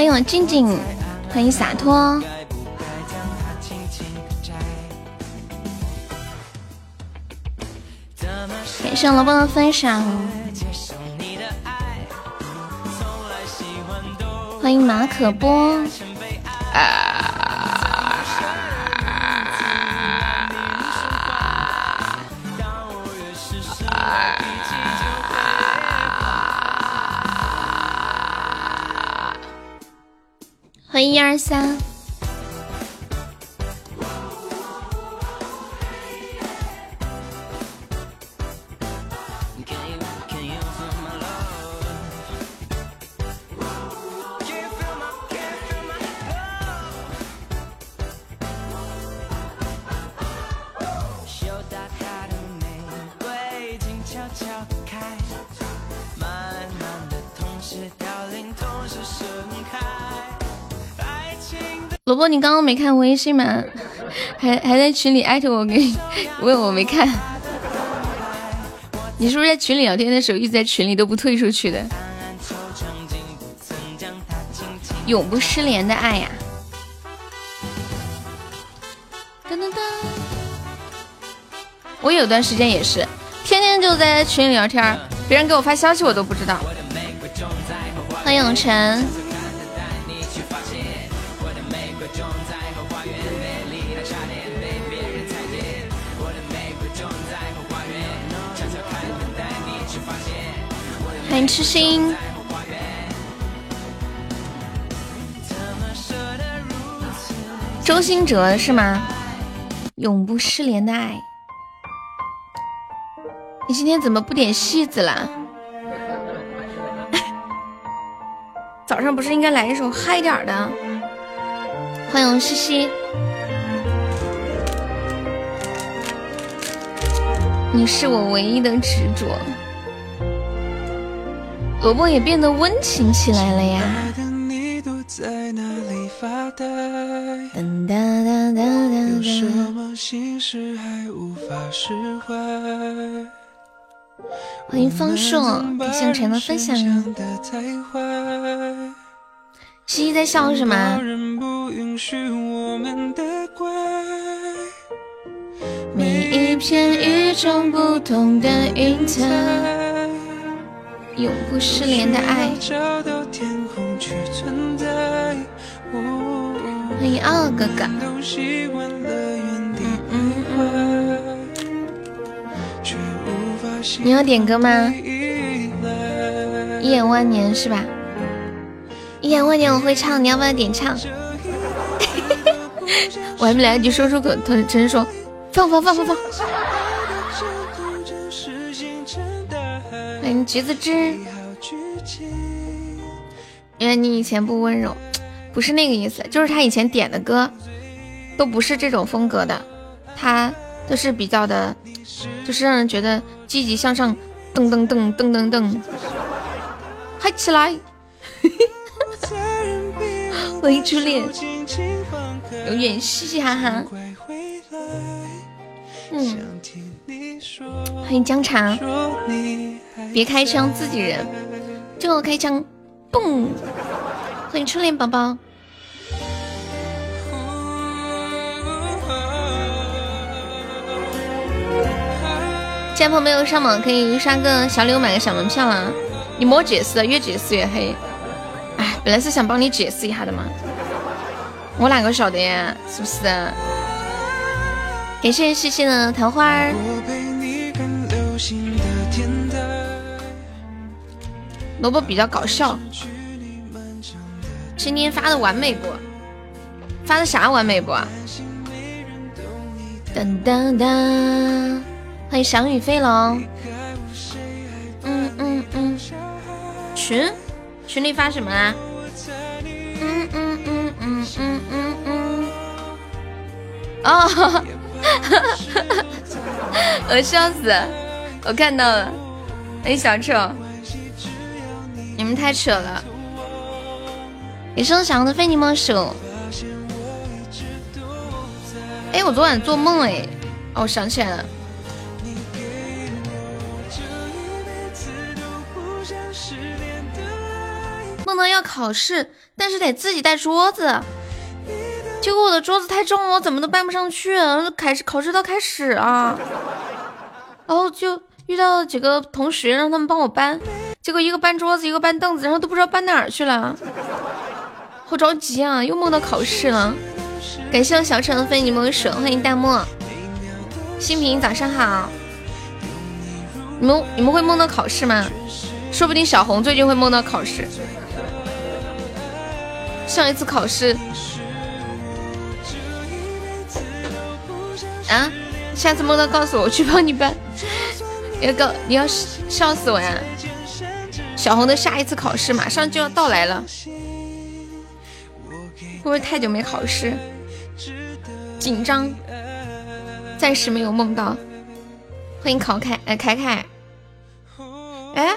欢迎我静静，欢迎洒脱。感谢萝卜的分享，欢迎马可波。三。萝卜，你刚刚没看微信吗？还还在群里艾特我，给 问我没看。你是不是在群里聊天的时候一直在群里都不退出去的？永不失联的爱呀！噔噔噔！我有段时间也是，天天就在群里聊天，别人给我发消息我都不知道。欢迎永晨。心，周星哲是吗？永不失联的爱，你今天怎么不点戏子了？早上不是应该来一首嗨点的？欢迎西西，你是我唯一的执着。萝卜也变得温情起来了呀！欢迎方硕，感谢晨的分享。西西在笑什么？每一片与众不同的云彩。永不失联的爱。欢迎二哥哥。你要点歌吗？一眼万年是吧？一眼万年我会唱，你要不要点唱？我还没来得及说出口，陈陈说放放放放放。橘子汁，因为你以前不温柔，不是那个意思，就是他以前点的歌都不是这种风格的，他都是比较的，就是让人觉得积极向上，噔噔噔噔噔噔，嗨起来！欢迎初恋，永远嘻嘻哈哈。嗯，欢迎江茶。别开枪，自己人。就开枪，嘣！欢迎初恋宝宝。现在朋友没有上榜，可以刷个小礼物，买个小门票啊！你莫解释，越解释越黑。哎，本来是想帮你解释一下的嘛。我哪个晓得呀？是不是？感谢细细的桃花。萝卜比较搞笑，今天发的完美不？发的啥完美不？噔噔噔，欢迎翔宇飞龙。嗯嗯嗯，群群里发什么啊？嗯嗯嗯嗯嗯嗯嗯。哦，哈哈哈哈哈！我笑死，我看到了，欢迎小丑。你们太扯了！你生祥的非你莫属。哎，我昨晚做梦哎，哦，我想起来了。梦到要考试，但是得自己带桌子。结果我的桌子太重了，我怎么都搬不上去。开始考试都开始啊，然后就遇到几个同学，让他们帮我搬。结果一个搬桌子，一个搬凳子，然后都不知道搬哪儿去了，好着急啊！又梦到考试了。感谢我小陈的非你莫属，欢迎弹幕。新平早上好。你们你们会梦到考试吗？说不定小红最近会梦到考试。上一次考试。啊！下次梦到告诉我，我去帮你搬。要告你要笑死我呀！小红的下一次考试马上就要到来了，会不会太久没考试？紧张，暂时没有梦到。欢迎考凯，哎，凯凯，哎，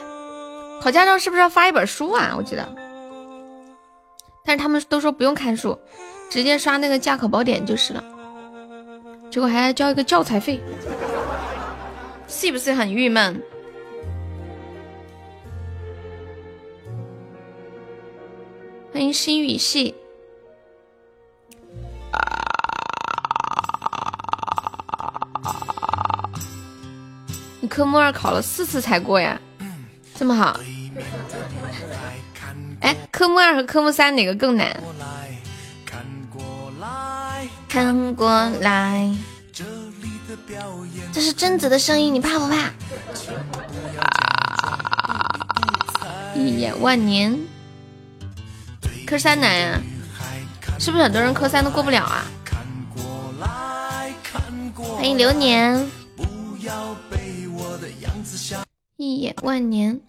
考驾照是不是要发一本书啊？我记得，但是他们都说不用看书，直接刷那个驾考宝典就是了。结果还要交一个教材费，是不是很郁闷？欢迎心语系，你科目二考了四次才过呀，这么好？哎，科目二和科目三哪个更难？看过来，这是贞子的声音，你怕不怕？啊一眼万年，科三难呀，是不是很多人科三都过不了啊？欢迎流年，一眼万年。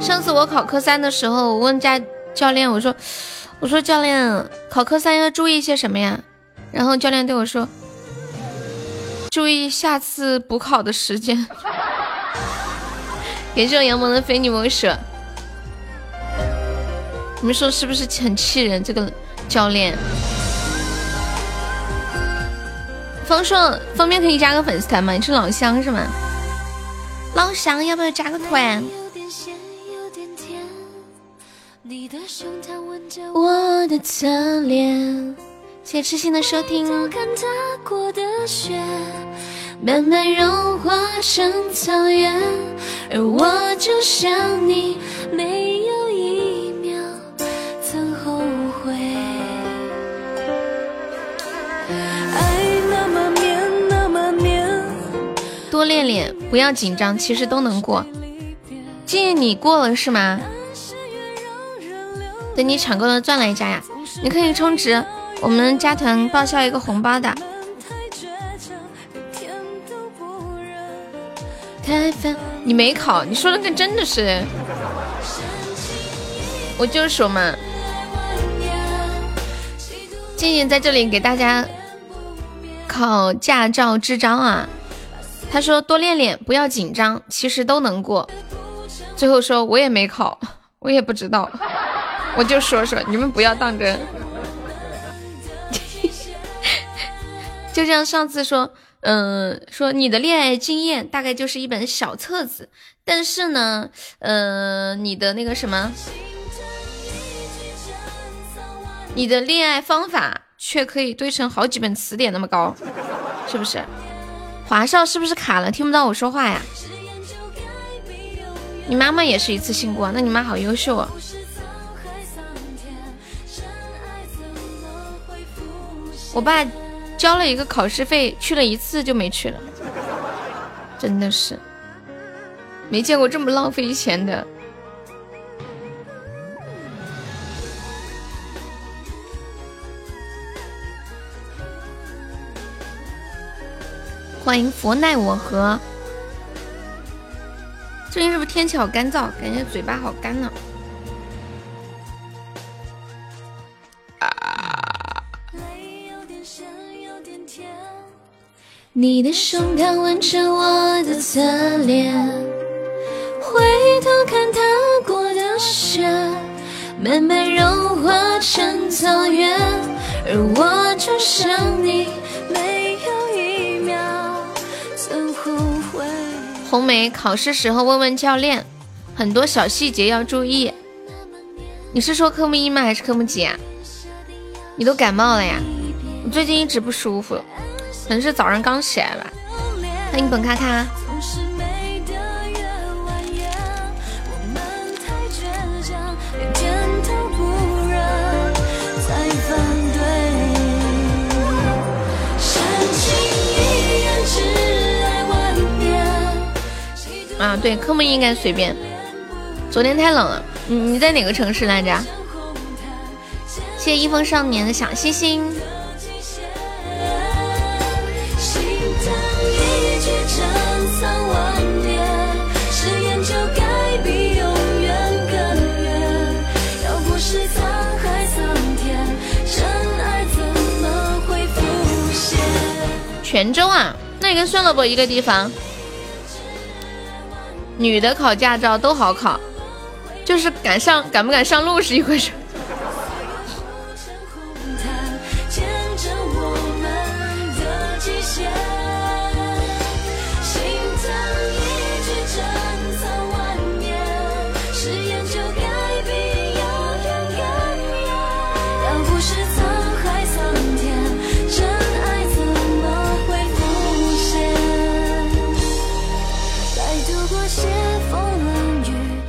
上次我考科三的时候，我问家。教练，我说，我说教练，考科三要注意些什么呀？然后教练对我说，注意下次补考的时间。感谢我杨萌的非你莫属。你们说是不是很气人？这个教练，方硕，方便可以加个粉丝团吗？你是老乡是吗？老乡，要不要加个团？我的侧脸，谢谢痴心的收听。慢慢融化成草原，而我就像你，没有一秒曾后悔。爱那么绵，那么绵。多练练，不要紧张，其实都能过。建议，你过了是吗？等你抢够了钻来加呀！你可以充值，我们加团报销一个红包的。你没考，你说的跟真的是，我就说嘛。静静在这里给大家考驾照支招啊！他说多练练，不要紧张，其实都能过。最后说我也没考，我也不知道。我就说说，你们不要当真。就像上次说，嗯，说你的恋爱经验大概就是一本小册子，但是呢，呃，你的那个什么，你的恋爱方法却可以堆成好几本词典那么高，是不是？华少是不是卡了？听不到我说话呀？你妈妈也是一次性过，那你妈好优秀啊！我爸交了一个考试费，去了一次就没去了，真的是没见过这么浪费钱的。欢迎佛奈我何，最近是不是天气好干燥？感觉嘴巴好干呢。啊你的胸膛吻着我的侧脸，回头看踏过的雪，慢慢融化成草原，而我就像你，没有一秒曾后悔。红梅考试时候问问教练，很多小细节要注意。你是说科目一吗？还是科目几啊？你都感冒了呀？你最近一直不舒服，可能是早上刚起来吧。欢迎本卡卡。啊，对，科目一应该随便。昨天太冷了，你你在哪个城市来着？谢谢一封少年的小心心。泉州啊，那你跟算了不一个地方。女的考驾照都好考，就是敢上敢不敢上路是一回事。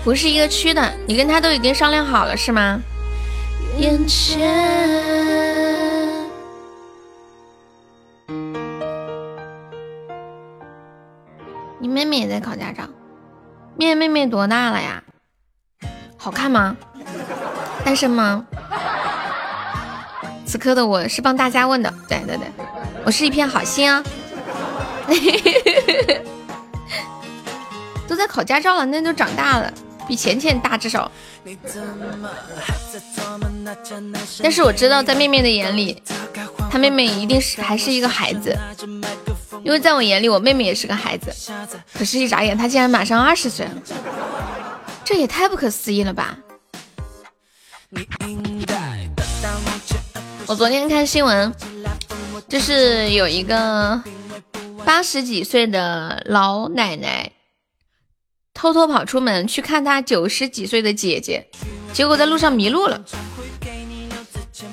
不是一个区的，你跟他都已经商量好了是吗？眼前，你妹妹也在考驾照，面妹妹多大了呀？好看吗？单身吗？此刻的我是帮大家问的，对对对，我是一片好心啊。都在考驾照了，那就长大了。比钱钱大至少，但是我知道在妹妹的眼里，她妹妹一定是还是一个孩子，因为在我眼里，我妹妹也是个孩子。可是，一眨眼，她竟然马上二十岁了，这也太不可思议了吧！我昨天看新闻，就是有一个八十几岁的老奶奶。偷偷跑出门去看他九十几岁的姐姐，结果在路上迷路了。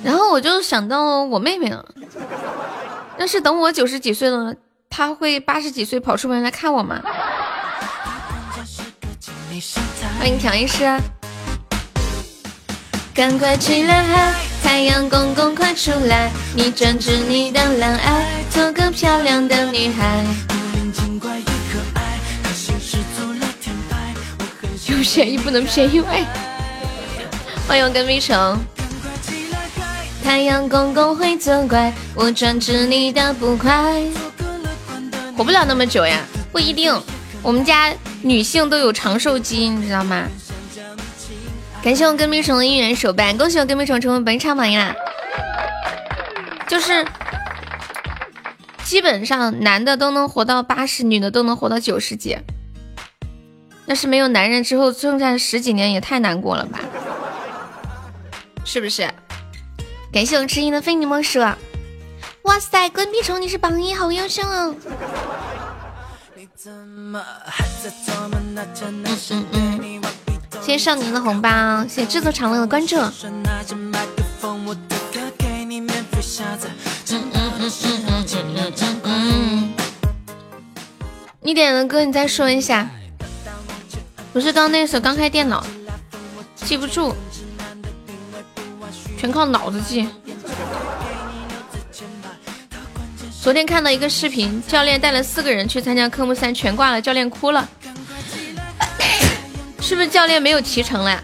然后我就想到我妹妹了，要是等我九十几岁了，她会八十几岁跑出门来看我吗？欢迎调音师，赶快起来，太阳公公快出来，你专治你的懒癌，做个漂亮的女孩。有便宜不能便宜喂！欢迎跟迷城。太阳公公会责怪我专治你的不快。活不了那么久呀，不一定。我们家女性都有长寿基因，你知道吗？感谢我跟迷城的姻缘手办，恭喜我跟迷城成为本场榜呀！就是基本上男的都能活到八十，女的都能活到九十几。要是没有男人之后，剩下十几年也太难过了吧？是不是？感谢我知音的非你莫属。哇塞，闺蜜虫你是榜一，好优秀哦！谢谢少年的红包，谢谢制作长乐的关注。你点的歌，你再说一下。不是刚那时候刚开电脑，记不住，全靠脑子记。昨天看到一个视频，教练带了四个人去参加科目三，全挂了，教练哭了。是不是教练没有提成了？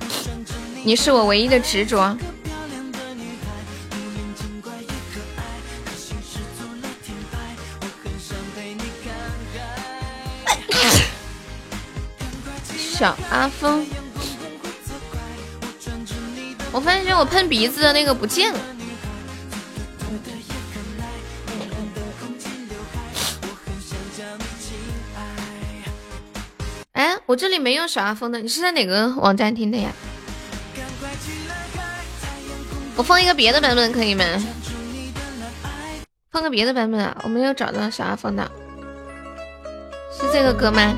你是我唯一的执着。小阿峰，我发现我喷鼻子的那个不见了。哎，我这里没有小阿峰的，你是在哪个网站听的呀？我放一个别的版本可以吗？放个别的版本啊，我没有找到小阿峰的，是这个歌吗？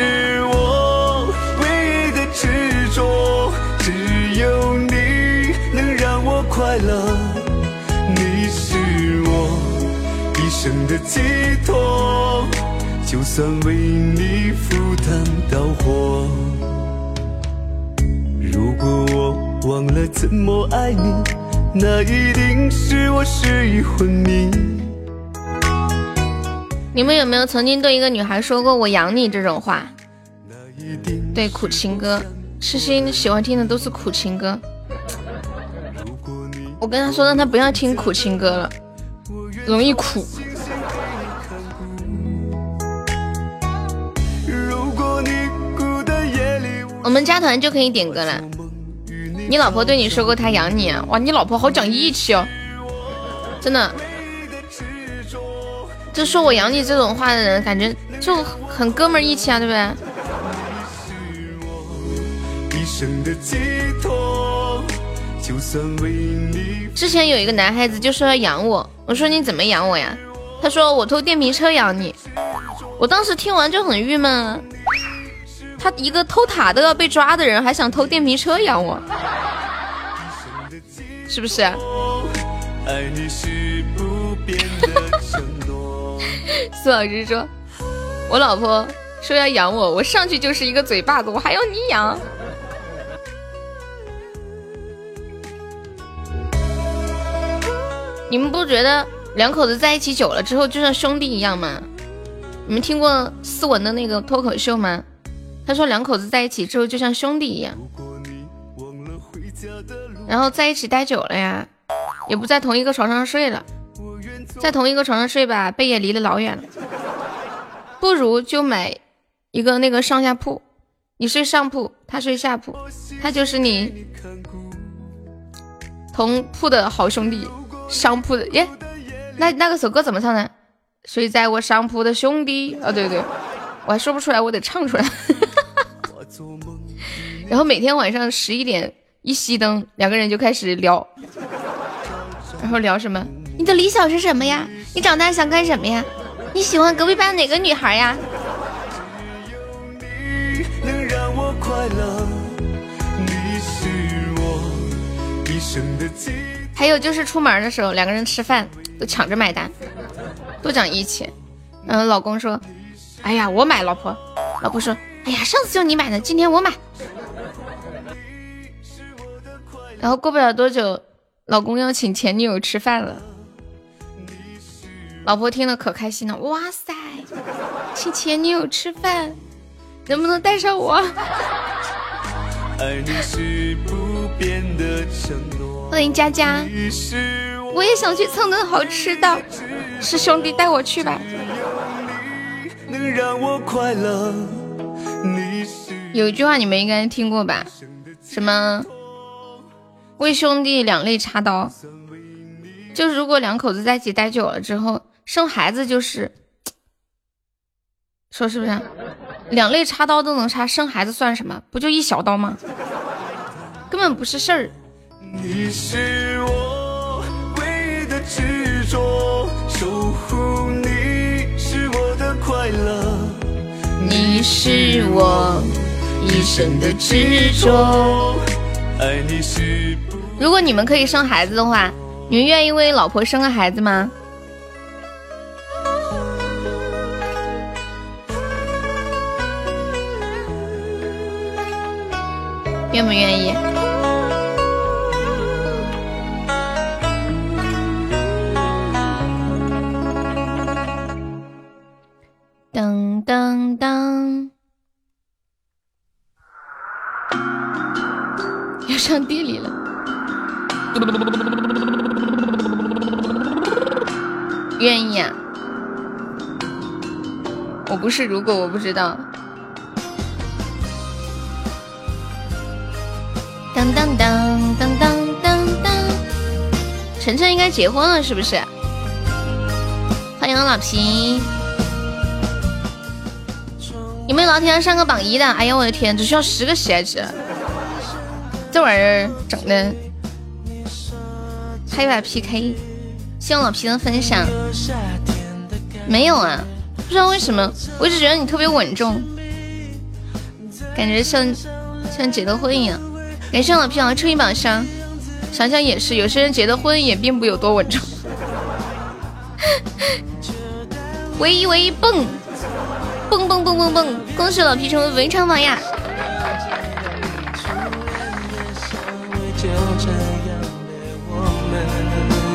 是我唯一的执着只有你能让我快乐。你是我一生的寄托就算为你赴汤蹈火。如果我忘了怎么爱你那一定是我失忆昏迷。你们有没有曾经对一个女孩说过“我养你”这种话？对，苦情歌，痴心喜欢听的都是苦情歌。我跟他说，让他不要听苦情歌了，容易苦。我们加团就可以点歌了。你老婆对你说过她养你啊？哇，你老婆好讲义气哦，真的。就说我养你这种话的人，感觉就很哥们义气啊，对不对？之前有一个男孩子就说要养我，我说你怎么养我呀？他说我偷电瓶车养你。我当时听完就很郁闷啊，他一个偷塔都要被抓的人，还想偷电瓶车养我，是不是？苏老师说：“我老婆说要养我，我上去就是一个嘴巴子，我还要你养。”你们不觉得两口子在一起久了之后就像兄弟一样吗？你们听过思文的那个脱口秀吗？他说两口子在一起之后就像兄弟一样，然后在一起待久了呀，也不在同一个床上睡了。在同一个床上睡吧，背也离得老远了。不如就买一个那个上下铺，你睡上铺，他睡下铺，他就是你同铺的好兄弟。上铺的耶，那那个首歌怎么唱呢？睡在我上铺的兄弟啊，对对，我还说不出来，我得唱出来。然后每天晚上十一点一熄灯，两个人就开始聊，然后聊什么？你的理想是什么呀？你长大想干什么呀？你喜欢隔壁班哪个女孩呀？还有就是出门的时候，两个人吃饭都抢着买单，多讲义气。嗯，老公说：“哎呀，我买。”老婆，老婆说：“哎呀，上次就你买的，今天我买。”然后过不了多久，老公要请前女友吃饭了。老婆听了可开心了，哇塞，请前女友吃饭，能不能带上我？欢迎佳佳，我也想去蹭顿好吃的，是兄弟带我去吧。有一句话你们应该听过吧？什么？为兄弟两肋插刀。就是如果两口子在一起待久了之后。生孩子就是，说是不是？两肋插刀都能插，生孩子算什么？不就一小刀吗？根本不是事儿。你是我唯一的执着，守护你是我的快乐。你是我一生的执着。爱你是。如果你们可以生孩子的话，你们愿意为老婆生个孩子吗？愿不愿意？噔噔噔，要上地里了。愿意啊！我不是，如果我不知道。当当当当当当当，晨晨应该结婚了，是不是？欢迎老皮，有没有老铁要上个榜一的？哎呀，我的天，只需要十个喜爱值，这玩意儿整的，还有把 PK，希望老皮能分享。没有啊，不知道为什么，我一直觉得你特别稳重，感觉像像结了婚一样。感谢老皮老抽一宝箱，想想也是，有些人结的婚也并不有多稳重。唯一唯一蹦蹦蹦蹦蹦蹦！恭喜老皮成为文昌王呀！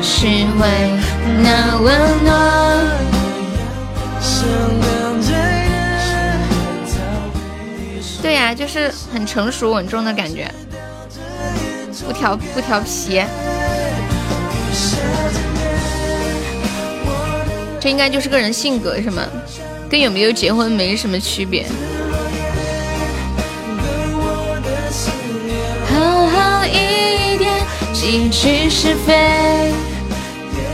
是为那温暖。对呀，就是很成熟稳重的感觉，不调不调皮。这应该就是个人性格，是吗？跟有没有结婚没什么区别。好好一点，几句是非。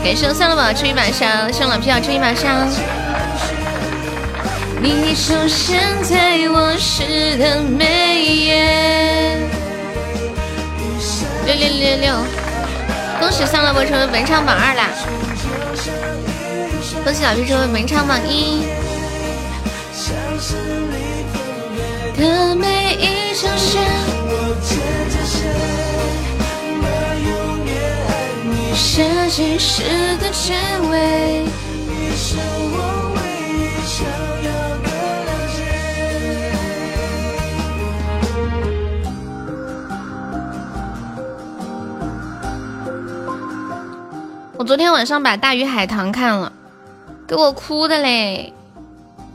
感谢三了宝吃一把香，上老皮要吃一把香。你出现在我诗的。六六六六。六恭喜三乐博成为本场榜二啦。恭喜老皮成为本场榜一。的我着永远爱你的结尾你是我唯一想我昨天晚上把《大鱼海棠》看了。给我哭的嘞！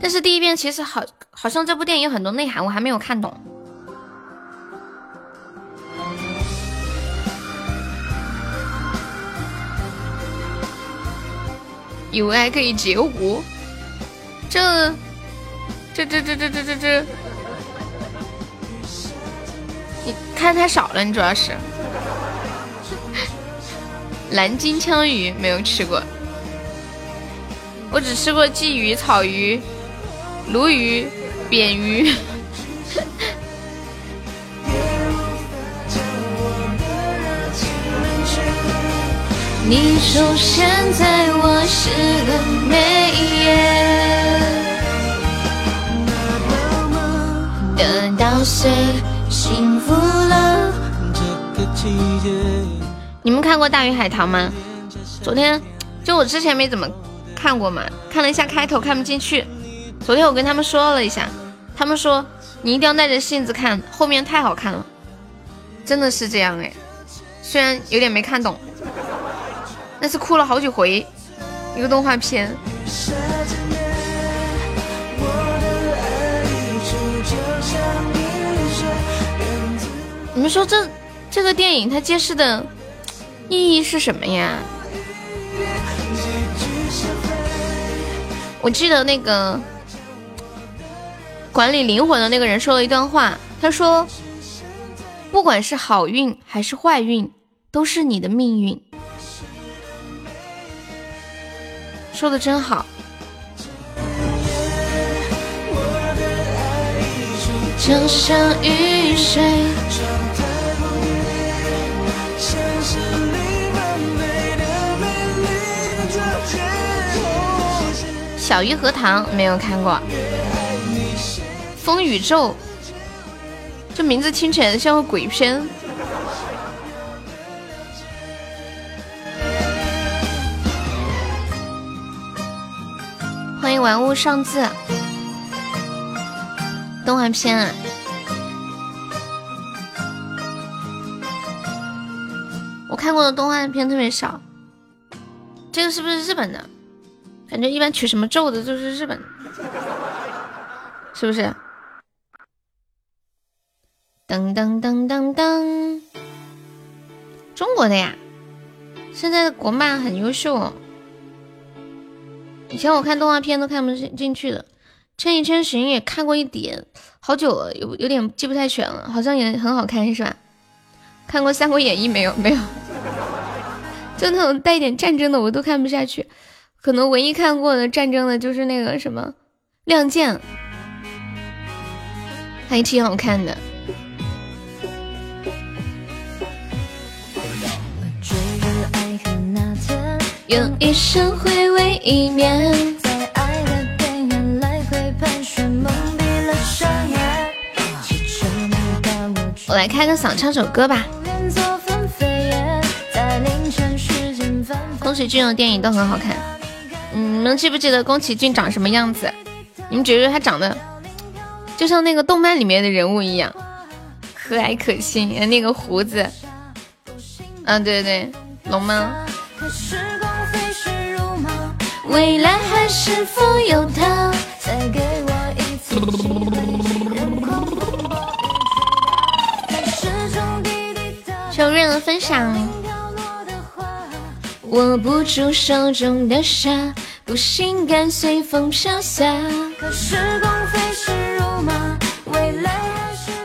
但是第一遍其实好，好像这部电影有很多内涵，我还没有看懂。有爱可以截胡，这这这这这这这这，你看太少了，你主要是蓝金枪鱼没有吃过。我只吃过鲫鱼、草鱼、鲈鱼、扁鱼。你出现在我诗的每一页。得到谁幸福了？你们看过《大鱼海棠》吗？昨天就我之前没怎么。看过嘛？看了一下开头，看不进去。昨天我跟他们说了一下，他们说你一定要耐着性子看，后面太好看了，真的是这样哎。虽然有点没看懂，但是哭了好几回。一个动画片。你们说这这个电影它揭示的意义是什么呀？我记得那个管理灵魂的那个人说了一段话，他说：“不管是好运还是坏运，都是你的命运。”说的真好。就像雨水。小鱼和糖没有看过，风宇宙，这名字听起来像个鬼片。欢迎玩物丧志，动画片啊，我看过的动画片特别少，这个是不是日本的？感觉一般取什么咒的都是日本，是不是？噔噔噔噔噔，中国的呀！现在的国漫很优秀哦。以前我看动画片都看不进进去的，《千与千寻》也看过一点，好久了，有有点记不太全了，好像也很好看，是吧？看过《三国演义》没有？没有，就那种带一点战争的，我都看不下去。可能唯一看过的战争的就是那个什么《亮剑》，还挺好看的。用一生回味一面。我来开个嗓，唱首歌吧。启骏的电影都很好看。嗯，你们记不记得宫崎骏长什么样子？你们觉得他长得就像那个动漫里面的人物一样，和蔼可亲，那个胡子。嗯，对对对，龙吗？未来还是否有他？再给我一次求任何分享。握不住手中的沙，不心甘随风飘洒。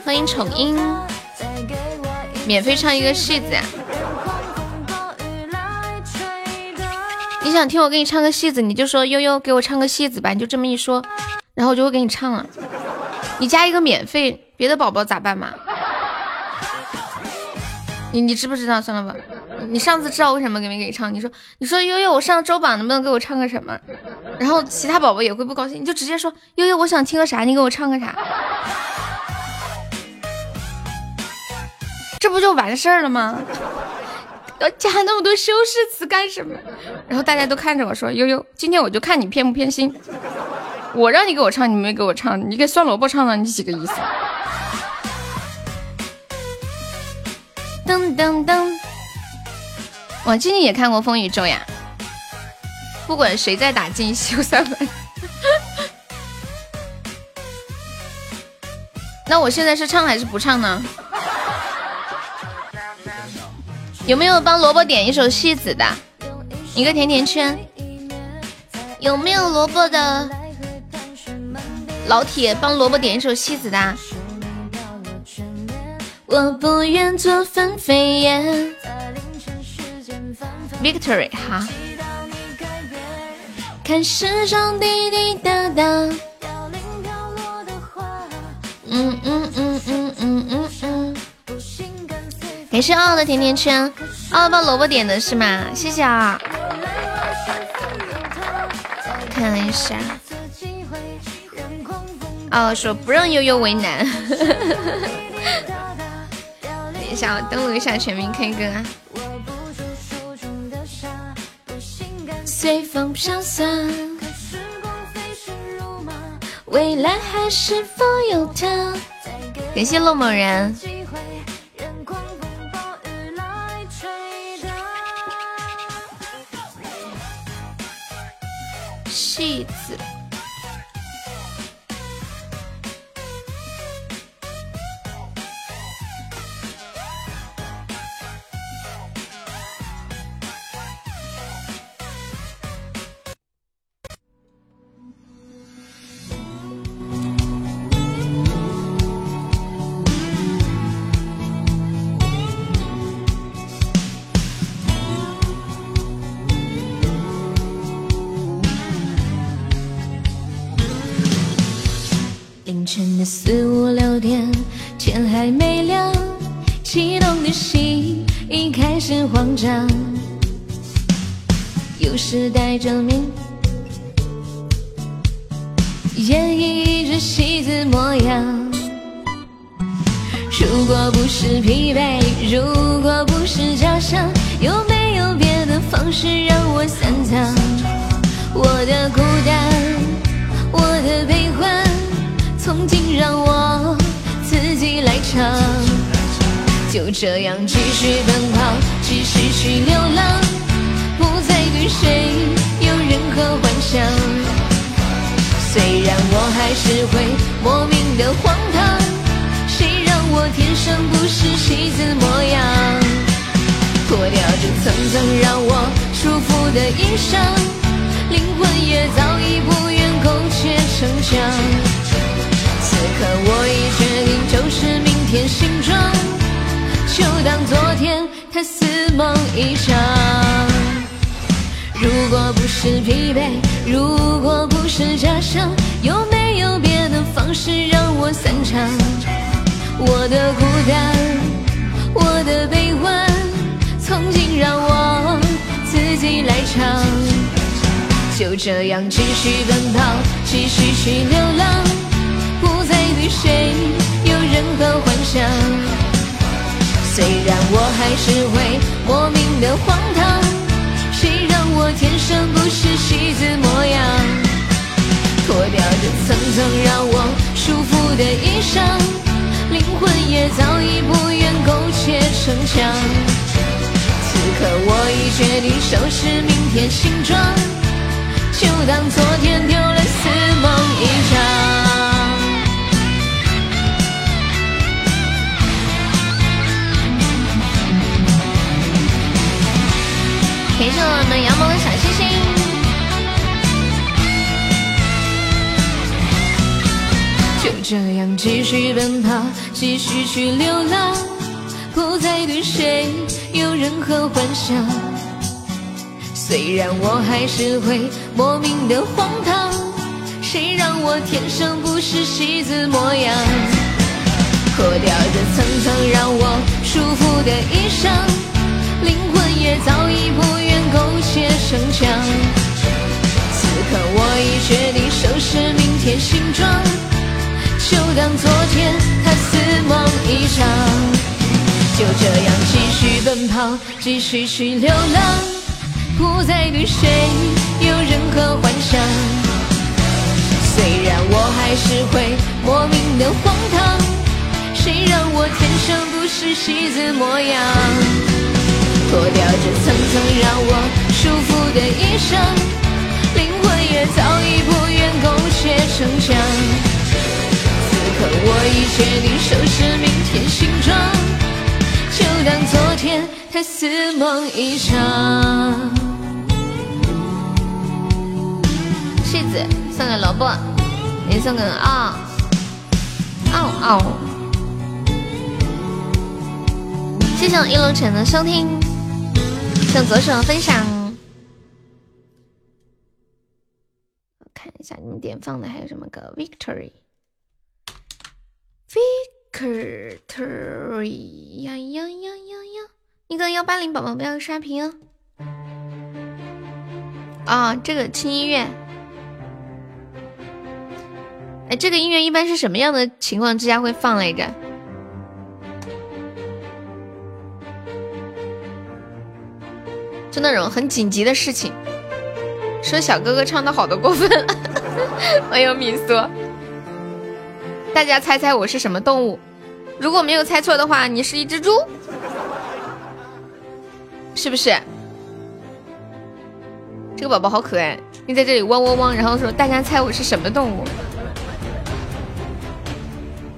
欢迎宠音，免费唱一个戏子。你想听我给你唱个戏子，你就说悠悠给我唱个戏子吧，你就这么一说，然后我就会给你唱了。你加一个免费，别的宝宝咋办嘛？你你知不知道？算了吧，你上次知道为什么给没给你唱？你说你说悠悠，我上周榜能不能给我唱个什么？然后其他宝宝也会不高兴，你就直接说悠悠，我想听个啥，你给我唱个啥，这不就完事儿了吗？要加那么多修饰词干什么？然后大家都看着我说：“悠悠，今天我就看你偏不偏心。我让你给我唱，你没给我唱，你给酸萝卜唱了，你几个意思？”噔噔噔！我今天也看过《风雨咒》呀。不管谁在打进修三分。那我现在是唱还是不唱呢？有没有帮萝卜点一首戏子的？一个甜甜圈。有没有萝卜的老铁帮萝卜点一首戏子的？我不愿做分飞燕。Victory 哈。看时钟滴滴答答。嗯嗯嗯嗯嗯嗯嗯。感谢傲傲的甜甜圈，傲傲帮萝卜点的是吗？谢谢啊！看了一下，傲傲说不让悠悠为难。等一下，我登录一下全民 K 歌。随风飘散，未来还是否有他？感谢洛某人。张。有时戴着面，演绎着戏子模样。如果不是疲惫，如果不是假象，有没有别的方式让我散场我的孤单，我的悲欢？从今让我自己来唱，就这样继续奔跑，继续去流浪，不再对谁有任何幻想。虽然我还是会莫名的荒唐，谁让我天生不是戏子模样？脱掉这层层让我束缚的衣裳，灵魂也早已不愿苟且逞强。此刻我已决定，就是明天形状，就当昨天他似梦一场。如果不是疲惫，如果不是假象，有没有别的方式让我散场？我的孤单，我的悲欢，从今让我自己来唱。就这样继续奔跑，继续去流浪。不再对谁有任何幻想，虽然我还是会莫名的荒唐，谁让我天生不是戏子模样？脱掉这层层让我束缚的衣裳，灵魂也早已不愿苟且逞强。此刻我已决定收拾明天行装，就当昨天丢了似梦一场。感谢我们杨萌的小星星。就这样继续奔跑，继续去流浪，不再对谁有任何幻想。虽然我还是会莫名的荒唐，谁让我天生不是戏子模样？脱掉这层层让我束缚的衣裳。灵魂也早已不愿苟且逞强，此刻我已决定收拾明天行装，就当昨天他似梦一场。就这样继续奔跑，继续去流浪，不再对谁有任何幻想。虽然我还是会莫名的荒唐，谁让我天生不是戏子模样？脱掉这层层让我束缚的衣裳，灵魂也早已不愿苟且逞强。此刻我已决定收拾明天行装，就当昨天它似梦一场。柿子送给萝卜，也送给奥奥奥。谢谢我一龙城的收听。向左手分享，我看一下你们点放的还有什么歌？Victory，Victory 呀呀呀呀呀！一个幺八零宝宝不要刷屏哦。啊，这个轻音乐，哎，这个音乐一般是什么样的情况之下会放来着？就那种很紧急的事情，说小哥哥唱的好的过分，欢迎米苏。大家猜猜我是什么动物？如果没有猜错的话，你是一只猪，是不是？这个宝宝好可爱，你在这里汪汪汪，然后说大家猜我是什么动物？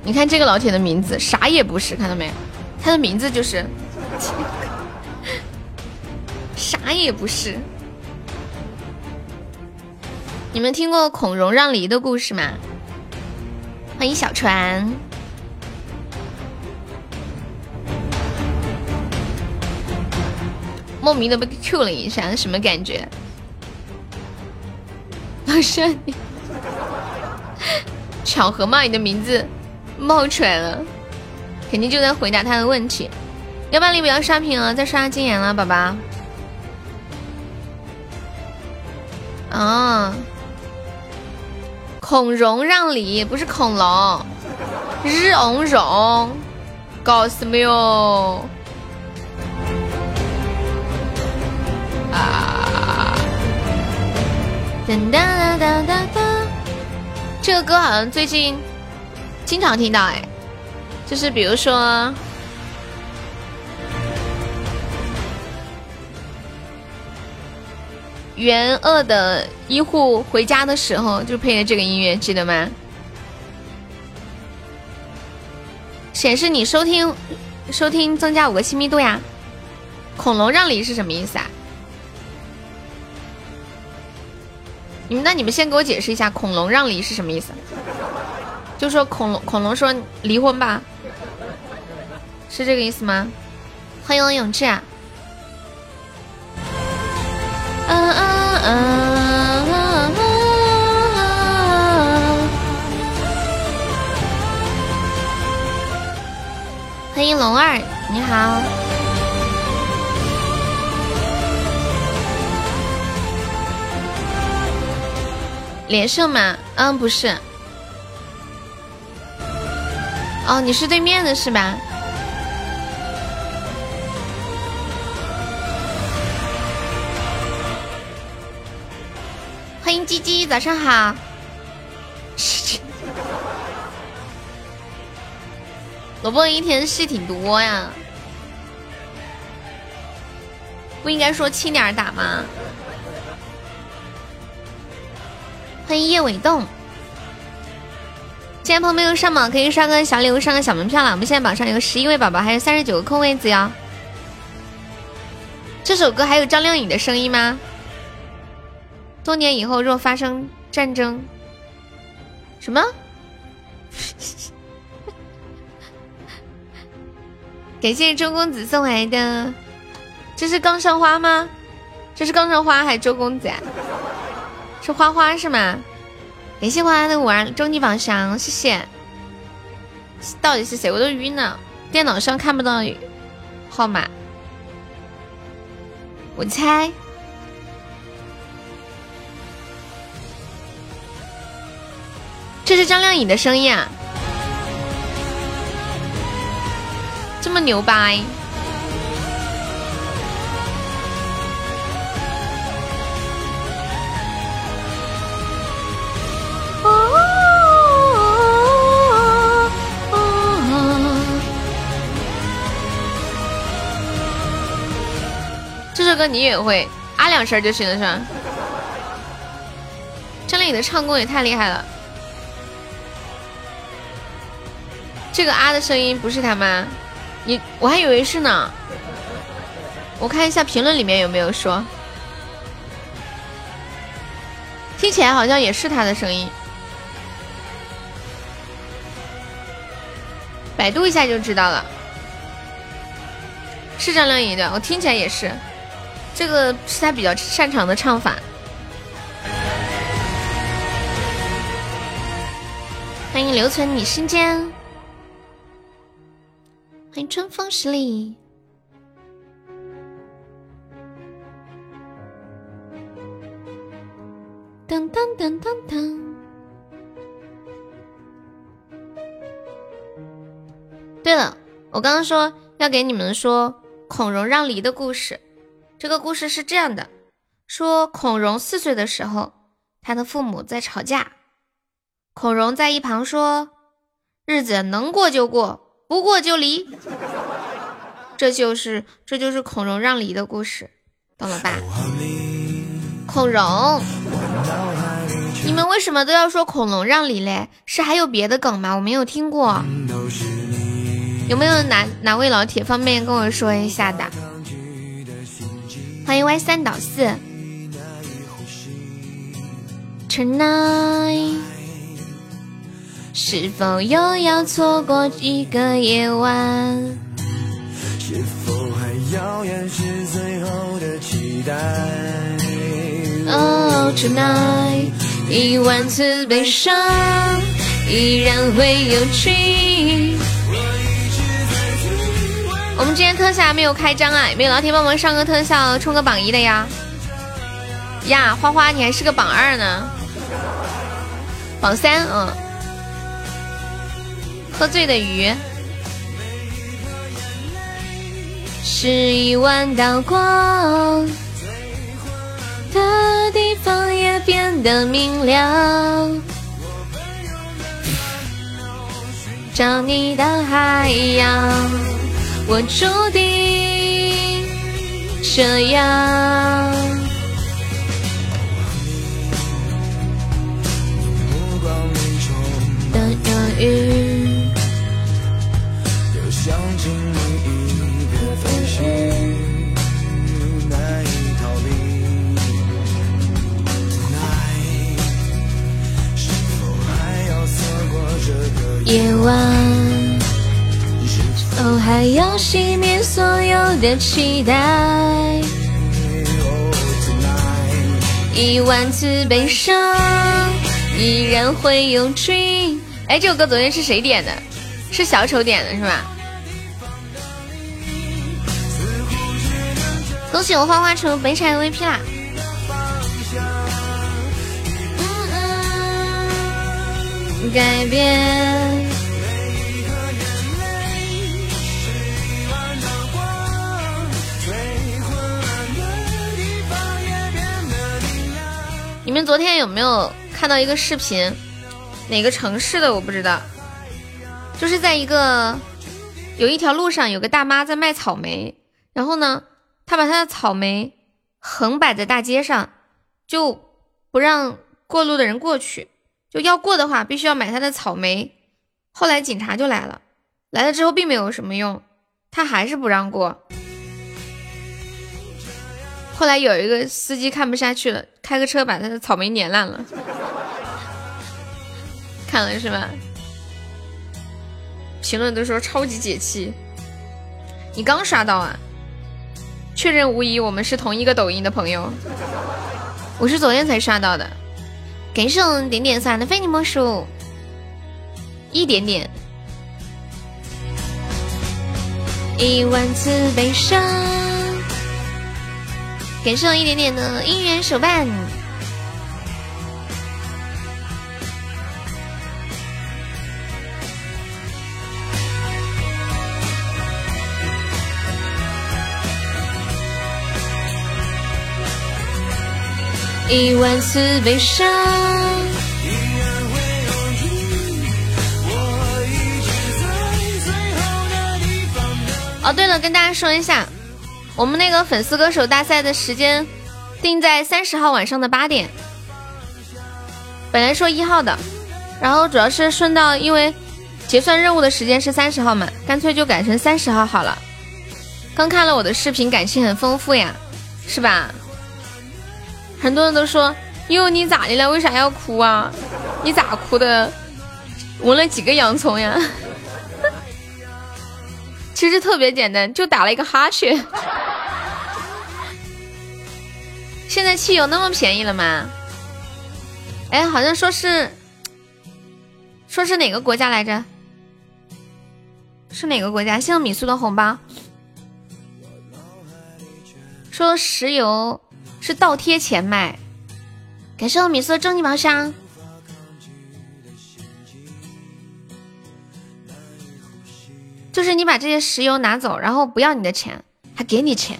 你看这个老铁的名字啥也不是，看到没？他的名字就是。啥也不是。你们听过孔融让梨的故事吗？欢迎小船，莫名的被 Q 了一下，什么感觉？老师，巧合吗？你的名字冒出来了，肯定就在回答他的问题。要不然你不要刷屏了，再刷禁言了，宝宝。啊！孔融让梨不是恐龙，日 ông rộng，搞什么哟？啊！哒哒哒哒哒，这个歌好像最近经常听到哎，就是比如说。援鄂的医护回家的时候就配的这个音乐，记得吗？显示你收听收听增加五个亲密度呀。恐龙让梨是什么意思啊？你们那你们先给我解释一下，恐龙让梨是什么意思？就说恐龙恐龙说离婚吧，是这个意思吗？欢迎我永志。啊。嗯嗯啊欢迎龙二，你好。连胜吗？嗯，不是。哦，你是对面的是吧？欢迎鸡鸡，早上好。萝卜一天事挺多呀，不应该说轻点打吗？欢迎叶伟栋，现在朋友们有上榜可以刷个小礼物，上个小门票了。我们现在榜上有十一位宝宝，还有三十九个空位子哟。这首歌还有张靓颖的声音吗？多年以后若发生战争，什么？感谢周公子送来的，这是刚上花吗？这是刚上花还是周公子啊？是花花是吗？感谢花花的五二终极宝箱，谢谢。到底是谁？我都晕了，电脑上看不到号码。我猜，这是张靓颖的声音啊，这么牛掰！这首歌你也会啊两声就行了是吧？张靓颖的唱功也太厉害了，这个啊的声音不是他吗？你我还以为是呢，我看一下评论里面有没有说，听起来好像也是他的声音，百度一下就知道了，是张靓颖的，我听起来也是。这个是他比较擅长的唱法。欢迎留存你心间，春风十里。噔噔噔噔噔。对了，我刚刚说要给你们说孔融让梨的故事。这个故事是这样的：说孔融四岁的时候，他的父母在吵架，孔融在一旁说：“日子能过就过，不过就离。”这就是这就是孔融让梨的故事，懂了吧？孔融，你们为什么都要说孔融让梨嘞？是还有别的梗吗？我没有听过，有没有哪哪位老铁方便跟我说一下的？欢迎歪三倒四是否又要错过一个夜晚？是否还遥远是最后的期待？Oh tonight，一万次悲伤依然会有趣。我们今天特效还没有开张啊，有没有老铁帮忙上个特效，冲个榜一的呀？呀，花花你还是个榜二呢，榜三，嗯。喝醉的鱼，是一万道光的地方也变得明亮，找你的海洋。我注定这样。的忧郁，夜晚？哦，还要熄灭所有的期待，一万次悲伤依然会有 dream。哎，这首歌昨天是谁点的？是小丑点的是吧？恭喜我花花成本场 MVP 啦！改变。你们昨天有没有看到一个视频？哪个城市的我不知道，就是在一个有一条路上，有个大妈在卖草莓，然后呢，她把她的草莓横摆在大街上，就不让过路的人过去，就要过的话必须要买他的草莓。后来警察就来了，来了之后并没有什么用，他还是不让过。后来有一个司机看不下去了，开个车把他的草莓碾烂了。看了是吧？评论都说超级解气。你刚刷到啊？确认无疑，我们是同一个抖音的朋友。我是昨天才刷到的。感谢我点点送来的非你莫属。一点点。一万次悲伤。感谢我一点点的姻缘手办。一万次悲伤。哦，对了，跟大家说一下，我们那个粉丝歌手大赛的时间定在三十号晚上的八点。本来说一号的，然后主要是顺道，因为结算任务的时间是三十号嘛，干脆就改成三十号好了。刚看了我的视频，感情很丰富呀，是吧？很多人都说，哟，你咋的了？为啥要哭啊？你咋哭的？闻了几个洋葱呀？其实特别简单，就打了一个哈欠。现在汽油那么便宜了吗？哎，好像说是，说是哪个国家来着？是哪个国家？谢谢米苏的红包。说石油是倒贴钱卖。感谢我米色终极宝箱。就是你把这些石油拿走，然后不要你的钱，还给你钱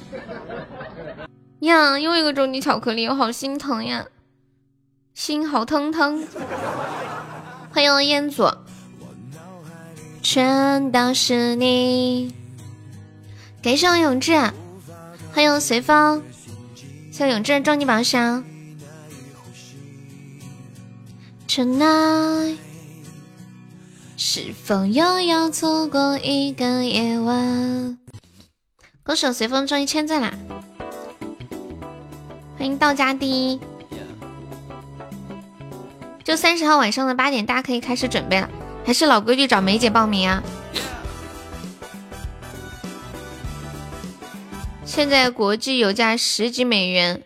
呀！又一个终极巧克力，我好心疼呀，心好疼疼。欢迎烟祖，全都是你。感谢我永志，欢迎我随风，谢永志终极宝箱。Tonight。是否又要错过一个夜晚？歌手随风终于签赞啦！欢迎道家第一，就三十号晚上的八点，大家可以开始准备了。还是老规矩，找梅姐报名啊！现在国际油价十几美元，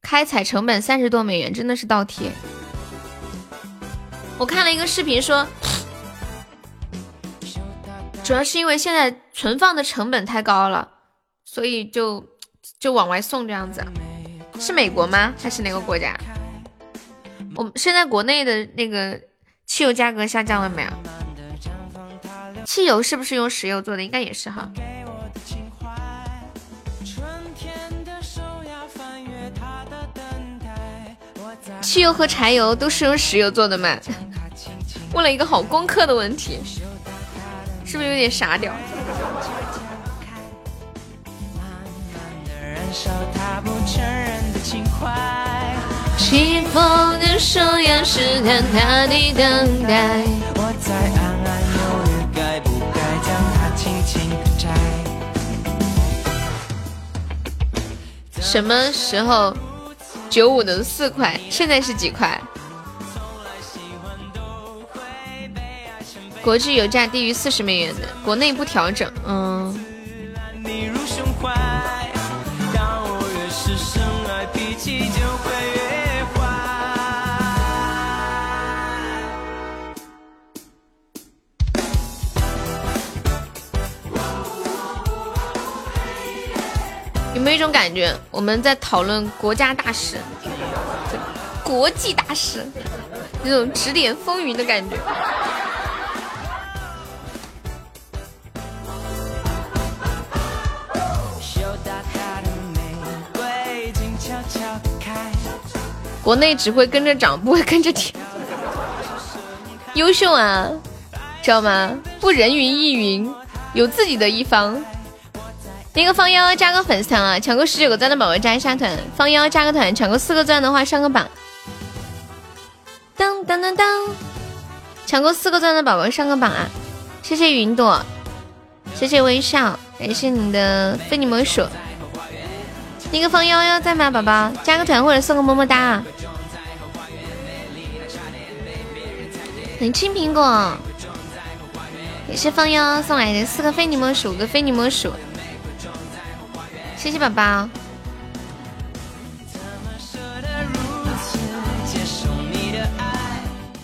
开采成本三十多美元，真的是倒贴。我看了一个视频说。主要是因为现在存放的成本太高了，所以就就往外送这样子。是美国吗？还是哪个国家？我们现在国内的那个汽油价格下降了没有？汽油是不是用石油做的？应该也是哈。汽油和柴油都是用石油做的吗？问了一个好功课的问题。是不是有点傻屌？起风的手要试探他的等待。什么时候九五的四块？现在是几块？国际油价低于四十美元的，国内不调整。嗯。没有一种感觉，我们在讨论国家大事、国际大事，那种指点风云的感觉？国内只会跟着涨，不会跟着跌。优秀啊，知道吗？不人云亦云，有自己的一方。那个方幺加个粉丝团啊，抢够十九个钻的宝宝加一下团。方幺加个团，抢够四个钻的话上个榜。当当当当，抢够四个钻的宝宝上个榜啊！谢谢云朵，谢谢微笑，感谢你的非你莫属。那个方幺幺在吗，宝宝？加个团或者送个么么哒啊！很青苹果，也是方幺送来的四个非你莫属，五个非你莫属。谢谢宝宝。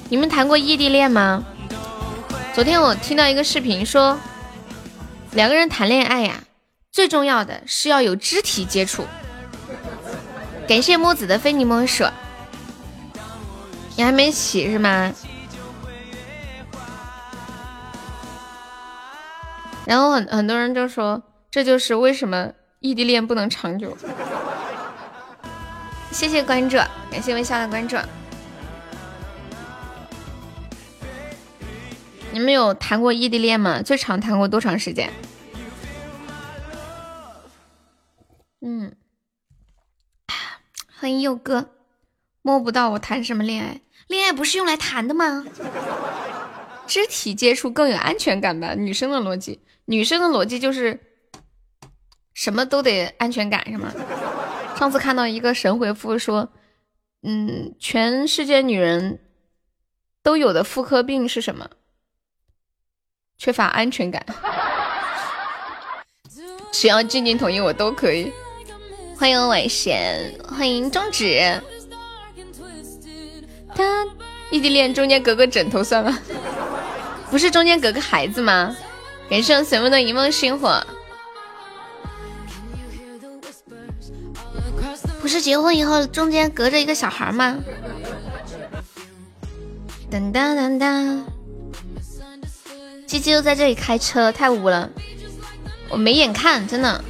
你们谈过异地恋吗？昨天我听到一个视频说，两个人谈恋爱呀，最重要的是要有肢体接触。感谢木子的非你莫属，你还没起是吗？然后很很多人就说，这就是为什么异地恋不能长久。谢谢关注，感谢微笑的关注。你们有谈过异地恋吗？最长谈过多长时间？嗯，欢迎佑哥，摸不到我谈什么恋爱？恋爱不是用来谈的吗？肢体接触更有安全感吧？女生的逻辑，女生的逻辑就是什么都得安全感，是吗？上次看到一个神回复说，嗯，全世界女人都有的妇科病是什么？缺乏安全感，只要静静同意，我都可以。欢迎伟贤，欢迎中指。他异地恋中间隔个枕头算吗？不是中间隔个孩子吗？感谢随梦的一梦星火。是结婚以后中间隔着一个小孩吗？噔噔噔噔。鸡鸡又在这里开车，太污了，我没眼看，真的。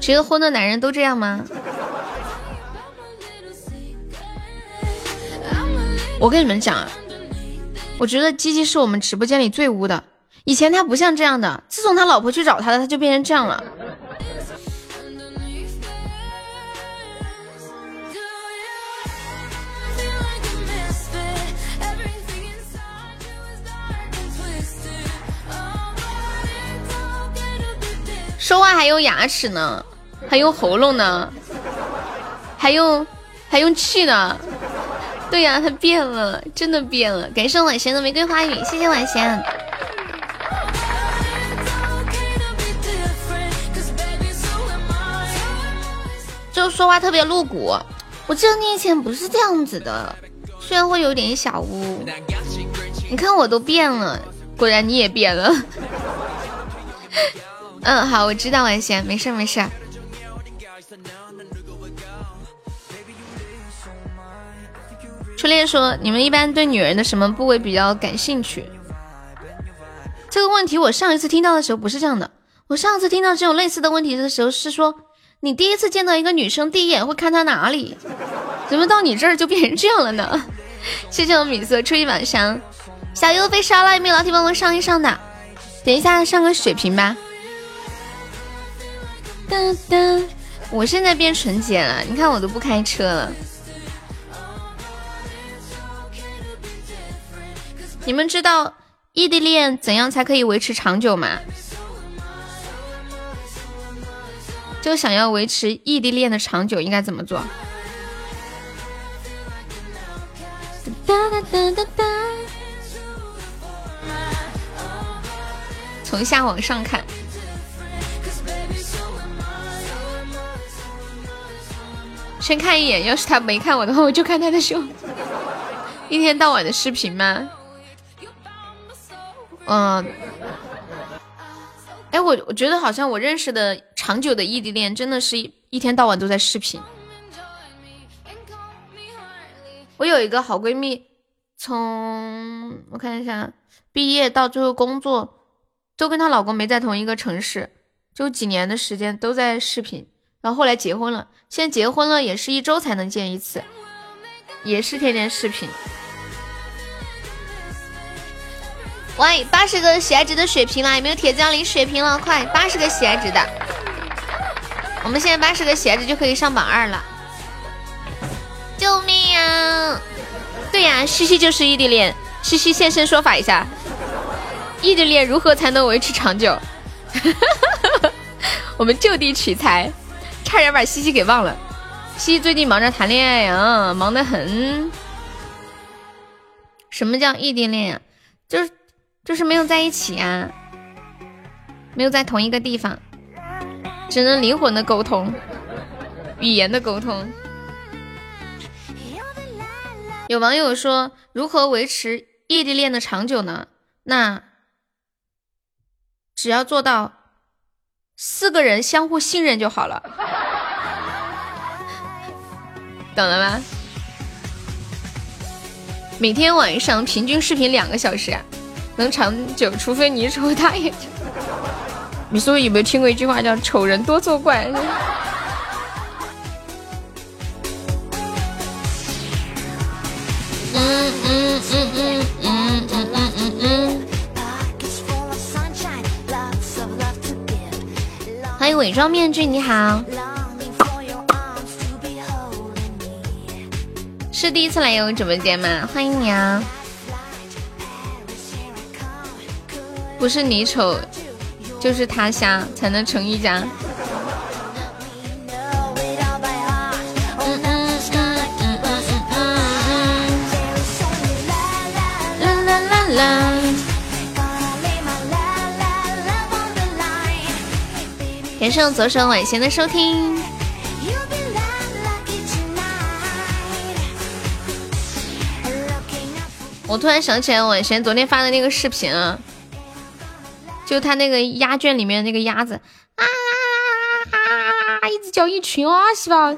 结了婚的男人都这样吗？我跟你们讲啊，我觉得鸡鸡是我们直播间里最污的。以前他不像这样的，自从他老婆去找他了，他就变成这样了。说话还用牙齿呢，还用喉咙呢，还用还用气呢。对呀，他变了，真的变了。感谢晚贤的玫瑰花语，谢谢晚贤。就说话特别露骨。我记得你以前不是这样子的，虽然会有点小污。你看我都变了，果然你也变了。嗯，好，我知道了，先没事没事。初恋说：“你们一般对女人的什么部位比较感兴趣？”这个问题我上一次听到的时候不是这样的。我上次听到这种类似的问题的时候是说：“你第一次见到一个女生，第一眼会看她哪里？”怎么到你这儿就变成这样了呢？谢谢我米色出一晚上，小优被杀了，有没有老铁帮忙上一上的？等一下上个血瓶吧。哒哒，我现在变纯洁了，你看我都不开车了。你们知道异地恋怎样才可以维持长久吗？就想要维持异地恋的长久，应该怎么做？哒哒哒哒哒，从下往上看。先看一眼，要是他没看我的话，我就看他的胸。一天到晚的视频吗？嗯。哎，我我觉得好像我认识的长久的异地恋，真的是一一天到晚都在视频。我有一个好闺蜜，从我看一下，毕业到最后工作，都跟她老公没在同一个城市，就几年的时间都在视频。后来结婚了，现在结婚了也是一周才能见一次，也是天天视频。喂，八十个喜爱值的血瓶了，有没有铁子要领血瓶了？快，八十个喜爱值的，我们现在八十个喜爱值就可以上榜二了。救命啊！对呀，西西就是异地恋，西西现身说法一下，异地恋如何才能维持长久？我们就地取材，差点把西西给忘了。西西最近忙着谈恋爱呀，忙得很。什么叫异地恋呀？就是就是没有在一起呀，没有在同一个地方，只能灵魂的沟通，语言的沟通。有网友说，如何维持异地恋的长久呢？那只要做到四个人相互信任就好了，懂了吗？每天晚上平均视频两个小时，能长久，除非你丑他也。你说有没有听过一句话叫“丑人多作怪”？嗯嗯嗯嗯嗯嗯嗯嗯。欢迎伪装面具，你好，是第一次来游直播间吗？欢迎你啊！不是你丑，就是他瞎，才能成一家。感谢左手晚贤的收听。我突然想起来晚贤昨天发的那个视频啊，就他那个鸭圈里面那个鸭子啊啊，一直叫一群啊，是吧？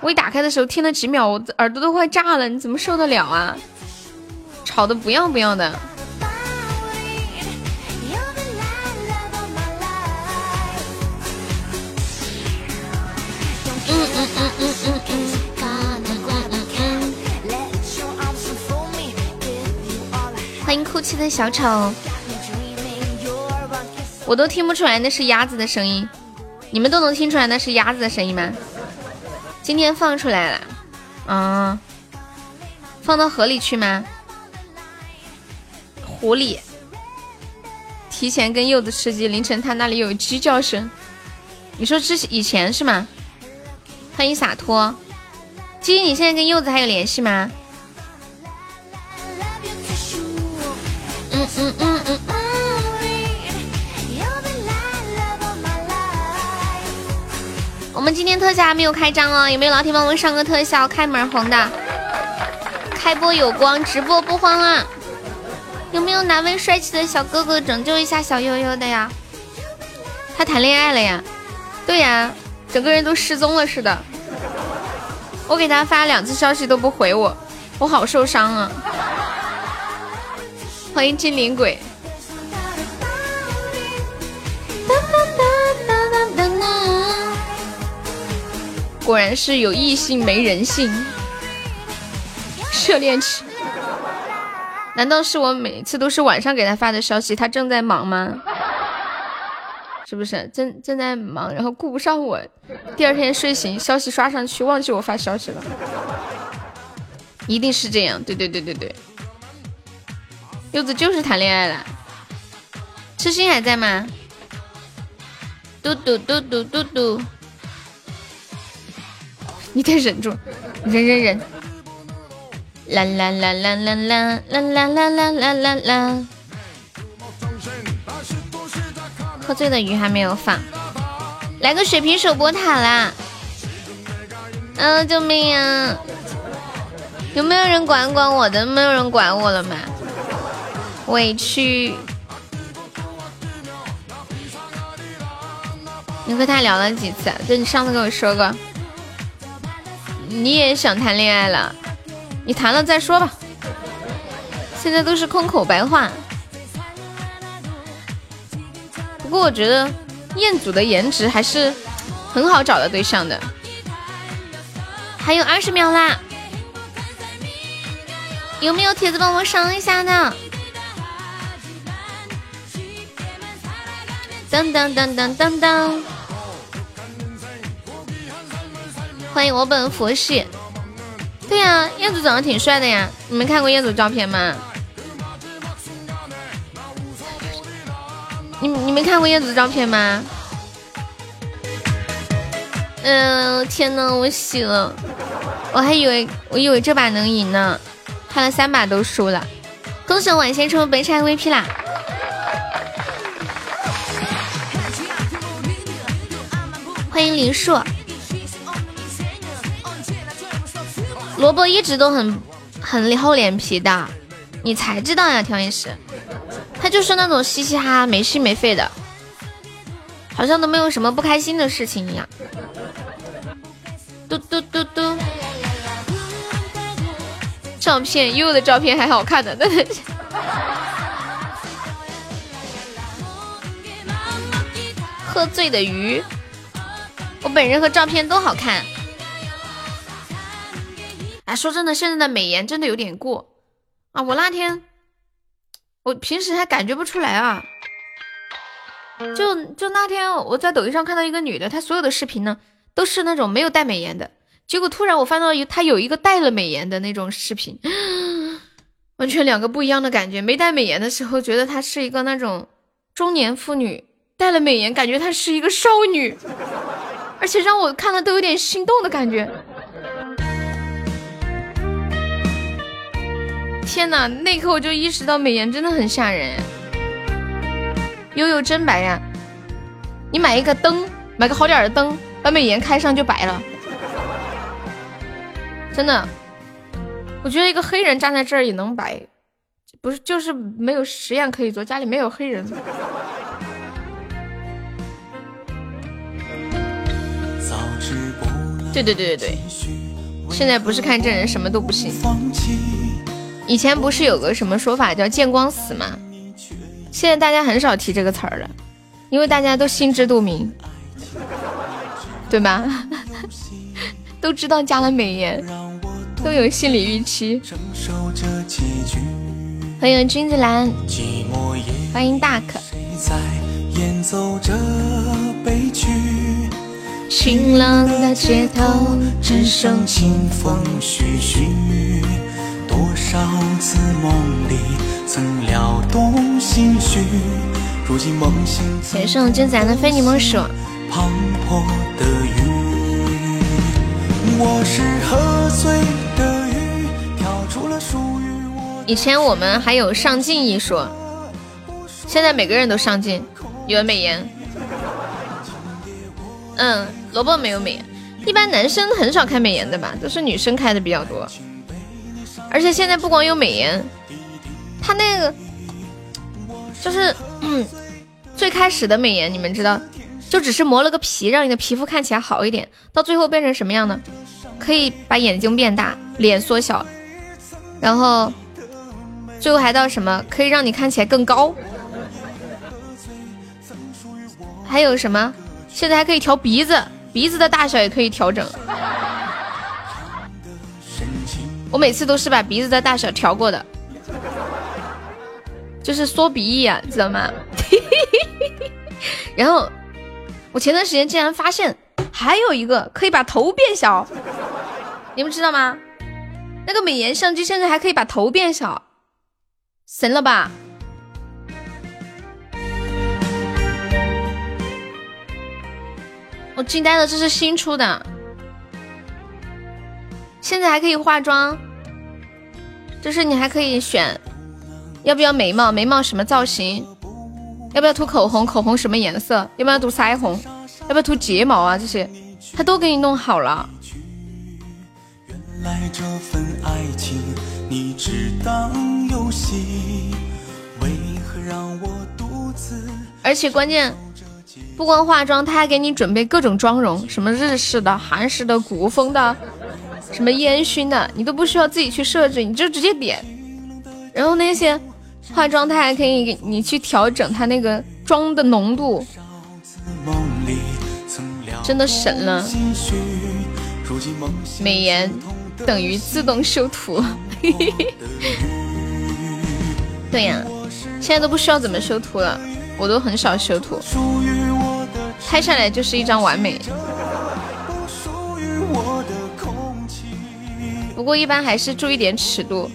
我一打开的时候听了几秒，我耳朵都快炸了，你怎么受得了啊？吵得不要不要的。欢迎哭泣的小丑，我都听不出来那是鸭子的声音，你们都能听出来那是鸭子的声音吗？今天放出来了，嗯，放到河里去吗？湖里，提前跟柚子吃鸡，凌晨他那里有鸡叫声。你说之以前是吗？欢迎洒脱，鸡，你现在跟柚子还有联系吗？嗯嗯嗯嗯。我们今天特效还没有开张哦，有没有老铁帮我们上个特效？开门红的，开播有光，直播不慌啊！有没有哪位帅气的小哥哥拯救一下小悠悠的呀？他谈恋爱了呀？对呀，整个人都失踪了似的。我给他发两次消息都不回我，我好受伤啊！欢迎精灵鬼。果然是有异性没人性，热恋期。难道是我每次都是晚上给他发的消息，他正在忙吗？是不是正正在忙，然后顾不上我？第二天睡醒，消息刷上去，忘记我发消息了，一定是这样。对对对对对，柚子就是谈恋爱了。痴心还在吗？嘟嘟嘟嘟嘟嘟，你得忍住，忍忍忍。啦啦啦啦啦啦啦啦啦啦啦啦啦喝醉的鱼还没有放，来个血瓶守波塔啦！嗯，救命啊！有没有人管管我的？没有人管我了吗？委屈！你和他聊了几次？就你上次跟我说过，你也想谈恋爱了。你谈了再说吧，现在都是空口白话。不过我觉得彦祖的颜值还是很好找的对象的。还有二十秒啦，有没有铁子帮我上一下的？噔噔噔噔噔噔！欢迎我本佛系。对呀，彦祖长得挺帅的呀，你们看过彦祖照片吗？你你没看过燕子照片吗？嗯，天呐，我洗了，我还以为我以为这把能赢呢，看了三把都输了。恭喜我晚先抽本场 VP 啦！欢迎林树，萝卜一直都很很厚脸皮的，你才知道呀，调音师。他就是那种嘻嘻哈哈、没心没肺的，好像都没有什么不开心的事情一样。嘟嘟嘟嘟，照片悠悠的照片还好看的，真的是。喝醉的鱼，我本人和照片都好看。哎，说真的，现在的美颜真的有点过啊！我那天。我平时还感觉不出来啊，就就那天我在抖音上看到一个女的，她所有的视频呢都是那种没有带美颜的，结果突然我翻到有她有一个带了美颜的那种视频，完全两个不一样的感觉。没带美颜的时候觉得她是一个那种中年妇女，带了美颜感觉她是一个少女，而且让我看了都有点心动的感觉。天哪！那一刻我就意识到美颜真的很吓人。悠悠真白呀！你买一个灯，买个好点的灯，把美颜开上就白了。真的，我觉得一个黑人站在这儿也能白，不是就是没有实验可以做，家里没有黑人。对对对对对，现在不是看真人什么都不行。以前不是有个什么说法叫见光死吗？现在大家很少提这个词儿了，因为大家都心知肚明，对吧？都知道加了美颜，都有心理预期。欢迎君子兰，欢迎大可。晴朗的街头，只剩清风徐徐。多少次梦里曾撩动心绪，如今梦醒。谁的非你莫属？的雨，我是喝醉的鱼，跳出了属于我。以前我们还有上镜一说，现在每个人都上镜，有美颜。嗯，萝卜没有美颜，一般男生很少开美颜的吧，都是女生开的比较多。而且现在不光有美颜，他那个就是嗯最开始的美颜，你们知道，就只是磨了个皮，让你的皮肤看起来好一点。到最后变成什么样呢？可以把眼睛变大，脸缩小，然后最后还到什么？可以让你看起来更高。还有什么？现在还可以调鼻子，鼻子的大小也可以调整。我每次都是把鼻子的大小调过的，就是缩鼻翼啊，知道吗？然后我前段时间竟然发现还有一个可以把头变小，你们知道吗？那个美颜相机现在还可以把头变小，神了吧？我惊呆了，这是新出的。现在还可以化妆，就是你还可以选要不要眉毛，眉毛什么造型，要不要涂口红，口红什么颜色，要不要涂腮红，要不要涂睫毛啊？这些他都给你弄好了。而且关键不光化妆，他还给你准备各种妆容，什么日式的、韩式的、古风的。什么烟熏的，你都不需要自己去设置，你就直接点。然后那些化妆，它还可以给你去调整它那个妆的浓度，真的神了。美颜等于自动修图。对呀，现在都不需要怎么修图了，我都很少修图，拍下来就是一张完美。不过一般还是注意点尺度，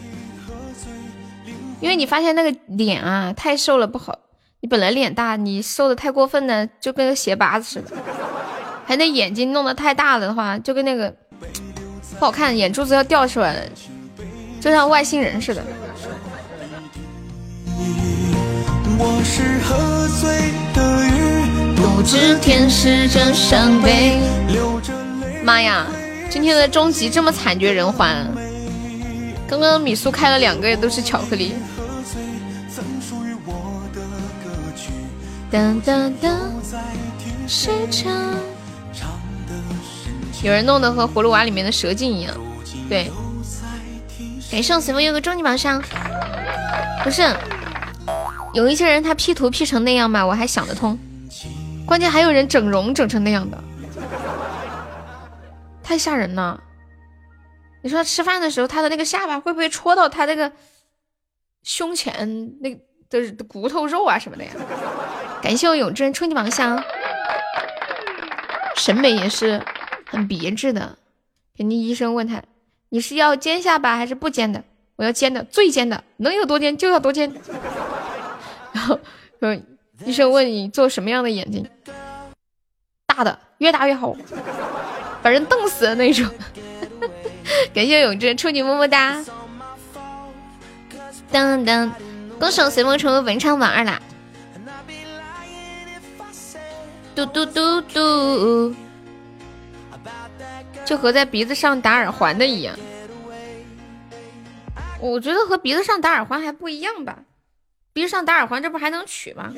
因为你发现那个脸啊太瘦了不好，你本来脸大，你瘦的太过分呢，就跟个鞋拔子似的。还那眼睛弄得太大了的话，就跟那个不好看，眼珠子要掉出来了，就像外星人似的。我是喝醉的鱼，不知天使正伤悲。妈呀，今天的终极这么惨绝人寰！刚刚米苏开了两个，也都是巧克力。当当当，谁唱？有人弄得和葫芦娃里面的蛇精一样。对，感谢随风有个终极宝箱。不是。有一些人他 P 图 P 成那样嘛，我还想得通。关键还有人整容整成那样的，太吓人了。你说吃饭的时候他的那个下巴会不会戳到他那个胸前那的骨头肉啊什么的呀？感谢我永贞春季榜箱，审美也是很别致的。肯定医生问他，你是要尖下巴还是不尖的？我要尖的，最尖的，能有多尖就要多尖。然后，医生问你做什么样的眼睛？大的，越大越好，把人瞪死的那种。感谢永志，祝你么么哒。噔噔，恭喜随风成为文昌榜二啦！嘟嘟嘟嘟，就和在鼻子上打耳环的一样。我觉得和鼻子上打耳环还不一样吧。鼻子上打耳环，这不还能取吗？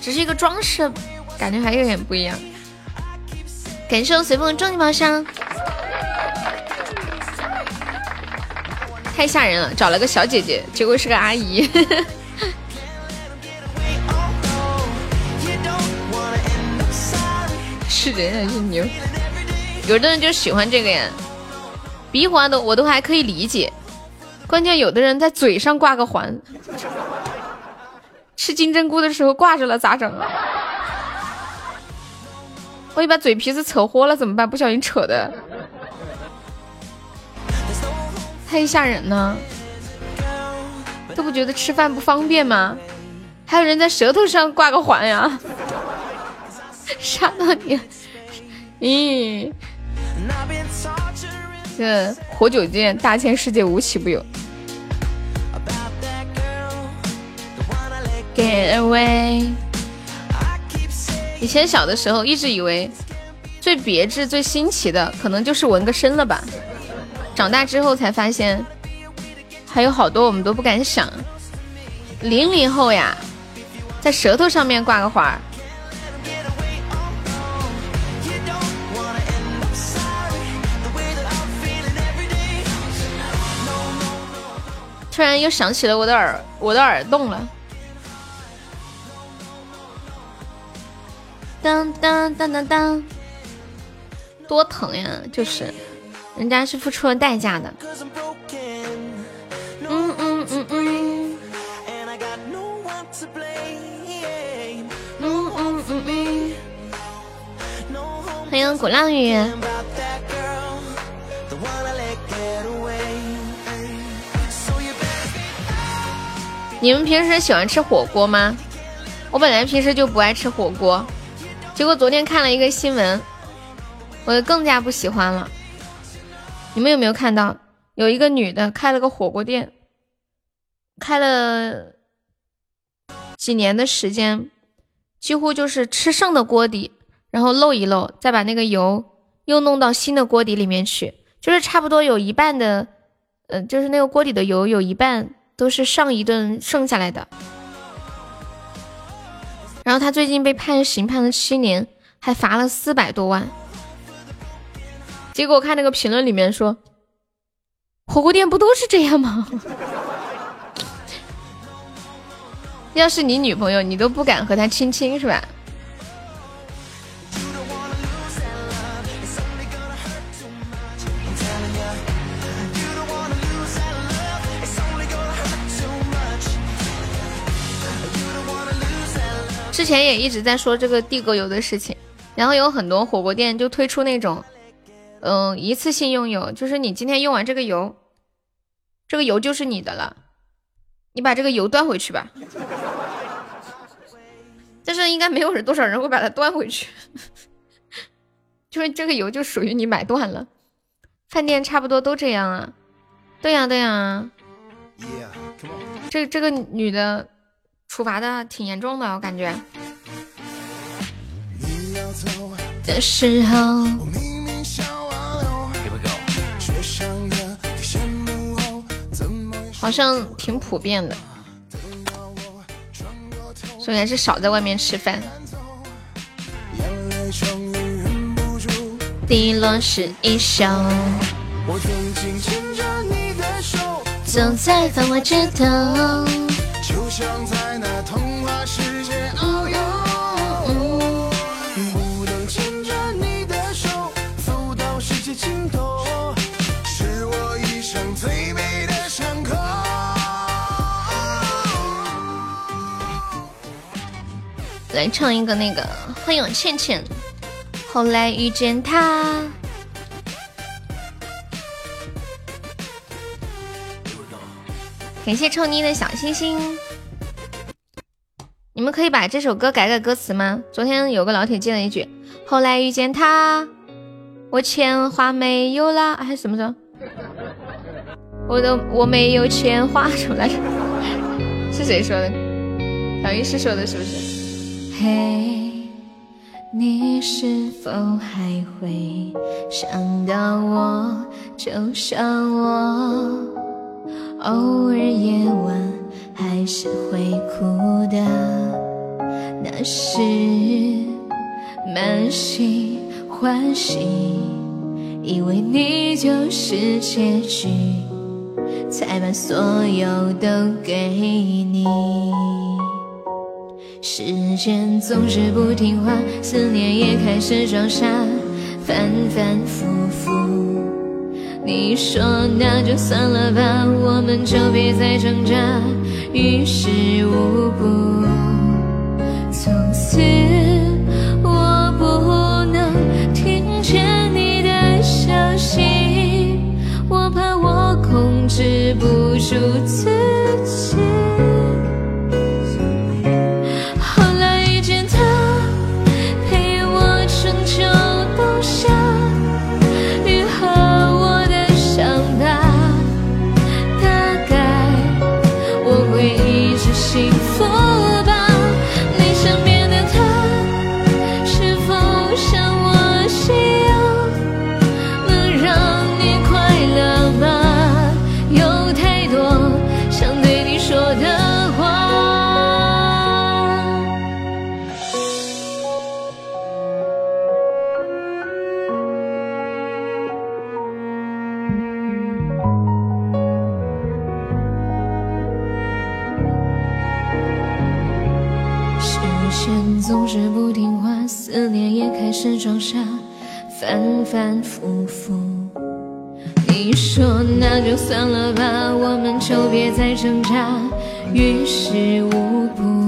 只是一个装饰，感觉还有点不一样。感谢我随风的终极宝箱，太吓人了！找了个小姐姐，结果是个阿姨。是人还是牛？有的人就喜欢这个呀，鼻环的我都还可以理解。关键有的人在嘴上挂个环，吃金针菇的时候挂着了咋整啊？万一把嘴皮子扯豁了怎么办？不小心扯的，太吓人了！都不觉得吃饭不方便吗？还有人在舌头上挂个环呀？杀到你！咦？这活久见，大千世界无奇不有。Get away。以前小的时候一直以为最别致、最新奇的可能就是纹个身了吧。长大之后才发现，还有好多我们都不敢想。零零后呀，在舌头上面挂个花。突然又想起了我的耳，我的耳洞了。当当当当当，多疼呀！就是，人家是付出了代价的。嗯嗯嗯嗯。嗯嗯嗯嗯。欢迎鼓浪屿。你们平时喜欢吃火锅吗？我本来平时就不爱吃火锅，结果昨天看了一个新闻，我更加不喜欢了。你们有没有看到，有一个女的开了个火锅店，开了几年的时间，几乎就是吃剩的锅底，然后漏一漏，再把那个油又弄到新的锅底里面去，就是差不多有一半的，嗯，就是那个锅底的油有一半。都是上一顿剩下来的，然后他最近被判刑，判了七年，还罚了四百多万。结果我看那个评论里面说，火锅店不都是这样吗？要是你女朋友，你都不敢和她亲亲是吧？之前也一直在说这个地沟油的事情，然后有很多火锅店就推出那种，嗯，一次性用油，就是你今天用完这个油，这个油就是你的了，你把这个油端回去吧。但是应该没有人多少人会把它端回去，就是这个油就属于你买断了。饭店差不多都这样啊，对呀对呀。这这个女的。处罚的挺严重的，我感觉。的时候，好像挺普遍的，所以还是少在外面吃饭。滴落是一首，走在繁华街头。就像在那童话世界遨游，不能牵着你的手走到世界尽头，是我一生最美的伤口。来唱一个那个，欢迎倩倩。后来遇见他。感谢臭妮的小心心，你们可以把这首歌改改歌词吗？昨天有个老铁接了一句：“后来遇见他，我钱花没有啦，还什么着？我的我没有钱花什么来着？是谁说的？小医师说的，是不是？嘿，你是否还会想到我？就像我。偶尔夜晚还是会哭的，那是满心欢喜，以为你就是结局，才把所有都给你。时间总是不听话，思念也开始装傻，反反复复。你说那就算了吧，我们就别再挣扎，于事无补。从此我不能听见你的消息，我怕我控制不住自。反反复复。你说那就算了吧，我们就别再挣扎，于事无补。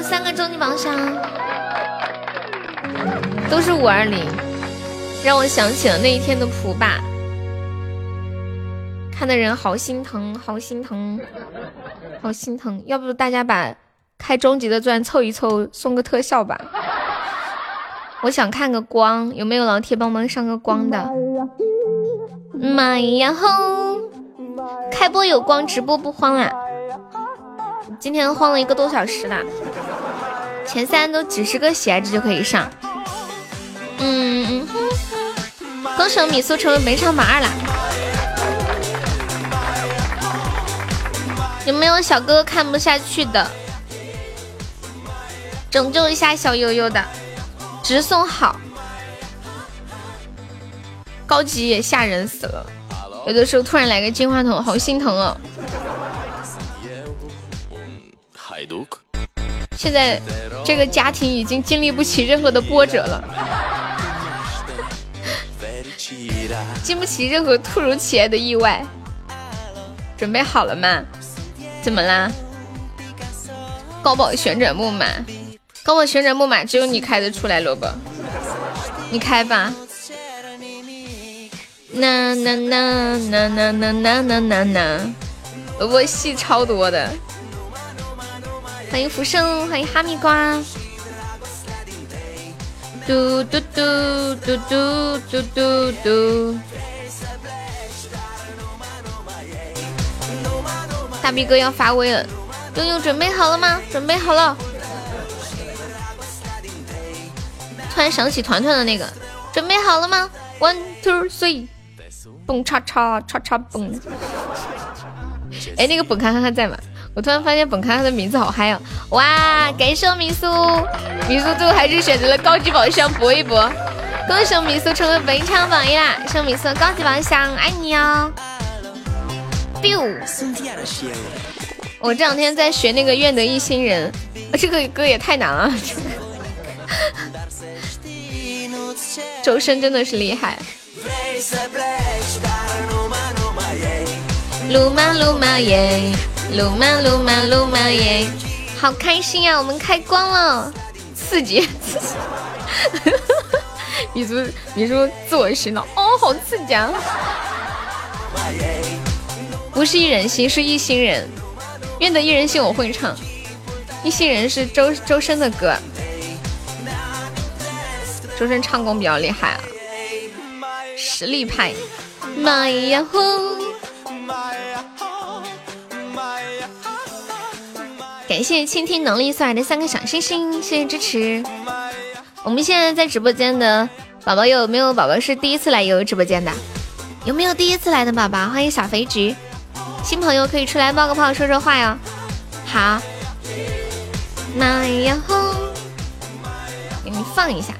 三个终极宝箱，都是五二零，让我想起了那一天的普爸，看的人好心疼，好心疼，好心疼。要不大家把开终极的钻凑一凑，送个特效吧。我想看个光，有没有老铁帮忙上个光的？妈呀吼！开播有光，直播不慌啊！今天慌了一个多小时了，前三都几十个喜爱值就可以上。嗯，恭喜米苏成为本场榜二啦！有没有小哥哥看不下去的？拯救一下小悠悠的，直送好，高级也吓人死了。有的时候突然来个金话筒，好心疼哦。现在这个家庭已经经历不起任何的波折了，经不起任何突如其来的意外。准备好了吗？怎么啦？高宝旋转木马，高宝旋转木马只有你开得出来，萝卜，你开吧。呐呐呐呐呐呐呐呐呐，萝卜戏超多的。欢迎浮生，欢迎哈密瓜。嘟嘟嘟嘟嘟嘟嘟嘟。大逼哥要发威了，悠悠准备好了吗？准备好了。突然想起团团的那个，准备好了吗？One two three，蹦叉叉叉叉蹦。哎，那个蹦卡卡在吗？我突然发现本咖咖的名字好嗨啊！哇，感谢米苏，米苏最后还是选择了高级宝箱搏一搏。恭喜米苏成为本场榜一啦！谢米苏高级宝箱，爱你哦！biu，我这两天在学那个愿得一心人，这个歌也太难了。周深真的是厉害。鲁马鲁马耶。鲁曼鲁曼鲁曼耶，好开心呀！我们开光了，刺激！米叔米叔自我洗脑，哦，好刺激啊！不是一人心，是一心人。愿得一人心，我会唱。一心人是周周深的歌，周深唱功比较厉害啊，实力派。妈呀呼！感谢倾听能力送来的三个小星星，谢谢支持。我们现在在直播间的宝宝有没有宝宝是第一次来悠悠直播间的？有没有第一次来的宝宝？欢迎小肥橘，新朋友可以出来冒个泡说说话哟。好，那然后给你放一下，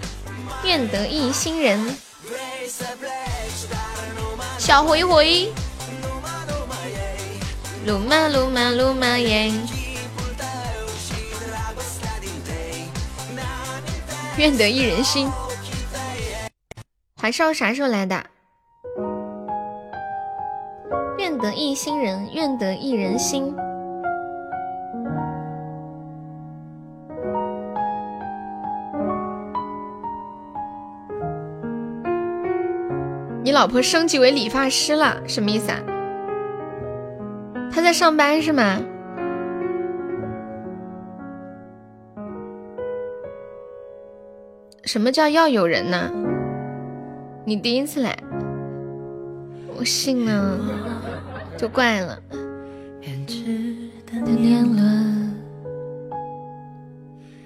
愿得一心人，小灰灰，鲁马鲁马鲁马耶。愿得一人心，怀少啥时候来的？愿得一心人，愿得一人心。你老婆升级为理发师了，什么意思啊？她在上班是吗？什么叫要有人呢？你第一次来，我信了，就怪了。年轮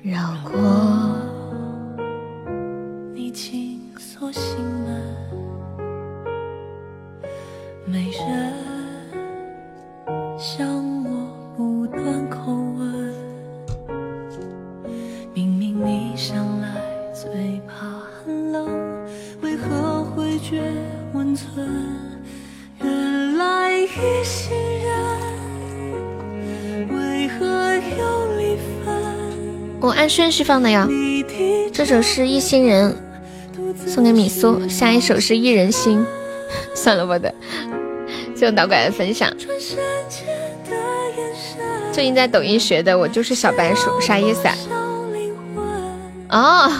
绕过你紧锁心门，没人向觉温存？原来一心人，为何有离分？我按顺序放的呀，这首是一心人，送给米苏。下一首是一人心，算了，我的，就导拐的分享。最近在抖音学的，我就是小白鼠，啥意思啊？哦，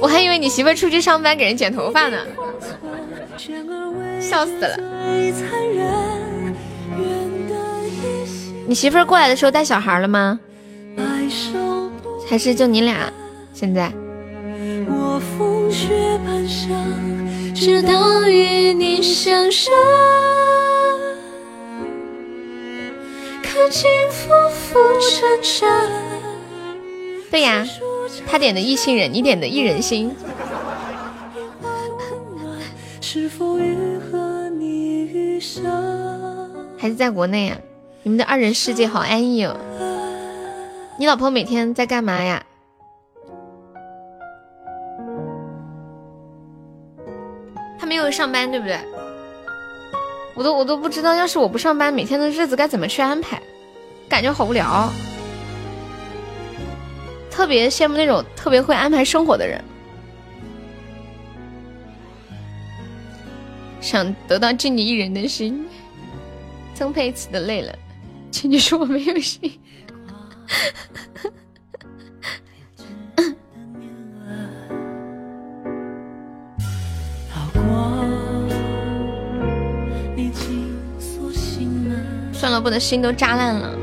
我还以为你媳妇出去上班给人剪头发呢，笑死了。你媳妇儿过来的时候带小孩了吗？还是就你俩？现在。对呀，他点的一心人，你点的一人心。还是在国内啊？你们的二人世界好安逸哦。你老婆每天在干嘛呀？他没有上班，对不对？我都我都不知道，要是我不上班，每天的日子该怎么去安排？感觉好无聊。特别羡慕那种特别会安排生活的人。想得到敬你一人的心，曾沛慈的累了，请你说我没有心。算了，我的心都扎烂了。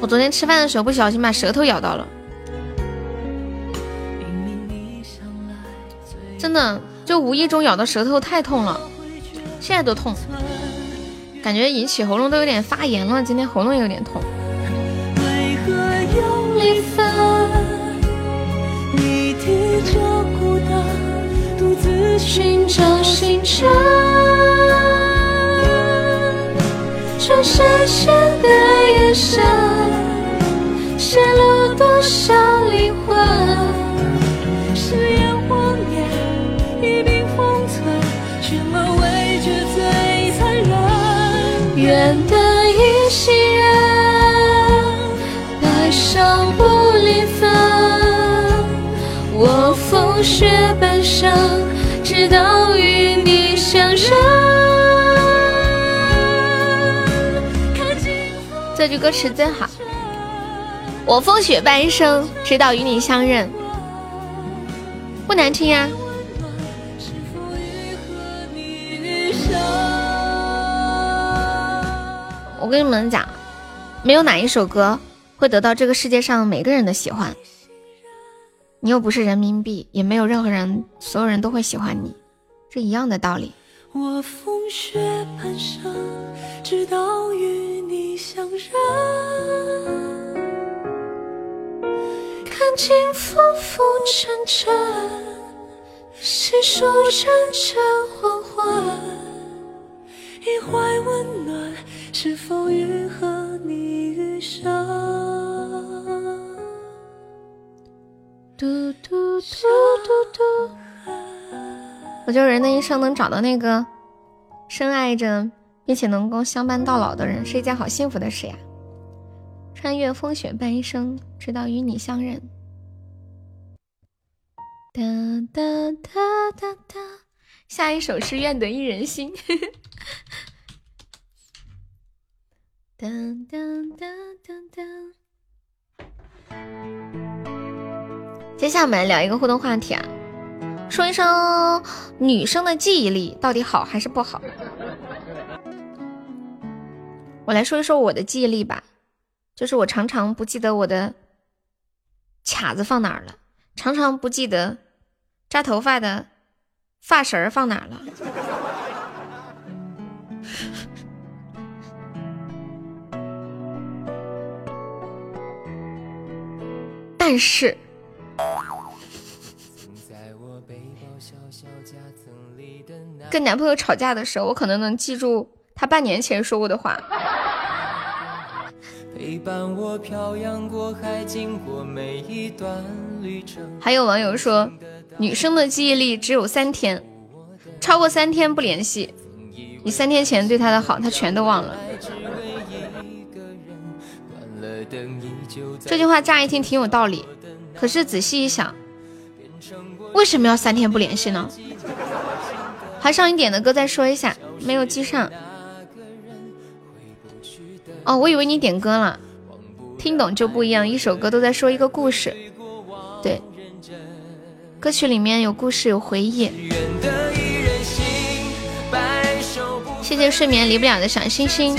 我昨天吃饭的时候不小心把舌头咬到了，真的就无意中咬到舌头太痛了，现在都痛，感觉引起喉咙都有点发炎了，今天喉咙有点痛。寻找星辰，转闪现的眼神，泄露多少灵魂？忍。愿得一心人，白首不离分。我风雪半生。直到与你相认。这句歌词真好。我风雪半生，直到与你相认，不难听呀。我跟你们讲，没有哪一首歌会得到这个世界上每个人的喜欢。你又不是人民币，也没有任何人，所有人都会喜欢你，这一样的道理。我风雪半生，直到与你相认。看尽浮浮沉沉，细数阵阵黄昏，一怀温暖，是否愈合你余生？嘟嘟嘟嘟嘟，我就人的一生能找到那个深爱着并且能够相伴到老的人，是一件好幸福的事呀！穿越风雪半生，直到与你相认。哒哒哒哒哒，下一首是愿得一人心。噔噔噔噔噔。接下来我们来聊一个互动话题啊，说一声女生的记忆力到底好还是不好？我来说一说我的记忆力吧，就是我常常不记得我的卡子放哪儿了，常常不记得扎头发的发绳儿放哪儿了，但是。跟男朋友吵架的时候，我可能能记住他半年前说过的话。还有网友说，女生的记忆力只有三天，超过三天不联系，你三天前对他的好，他全都忘了。这句话乍一听挺有道理，可是仔细一想，为什么要三天不联系呢？还上一点的歌再说一下，没有记上。哦，我以为你点歌了，听懂就不一样。一首歌都在说一个故事，对，歌曲里面有故事有回忆。谢谢睡眠离不了的小星星。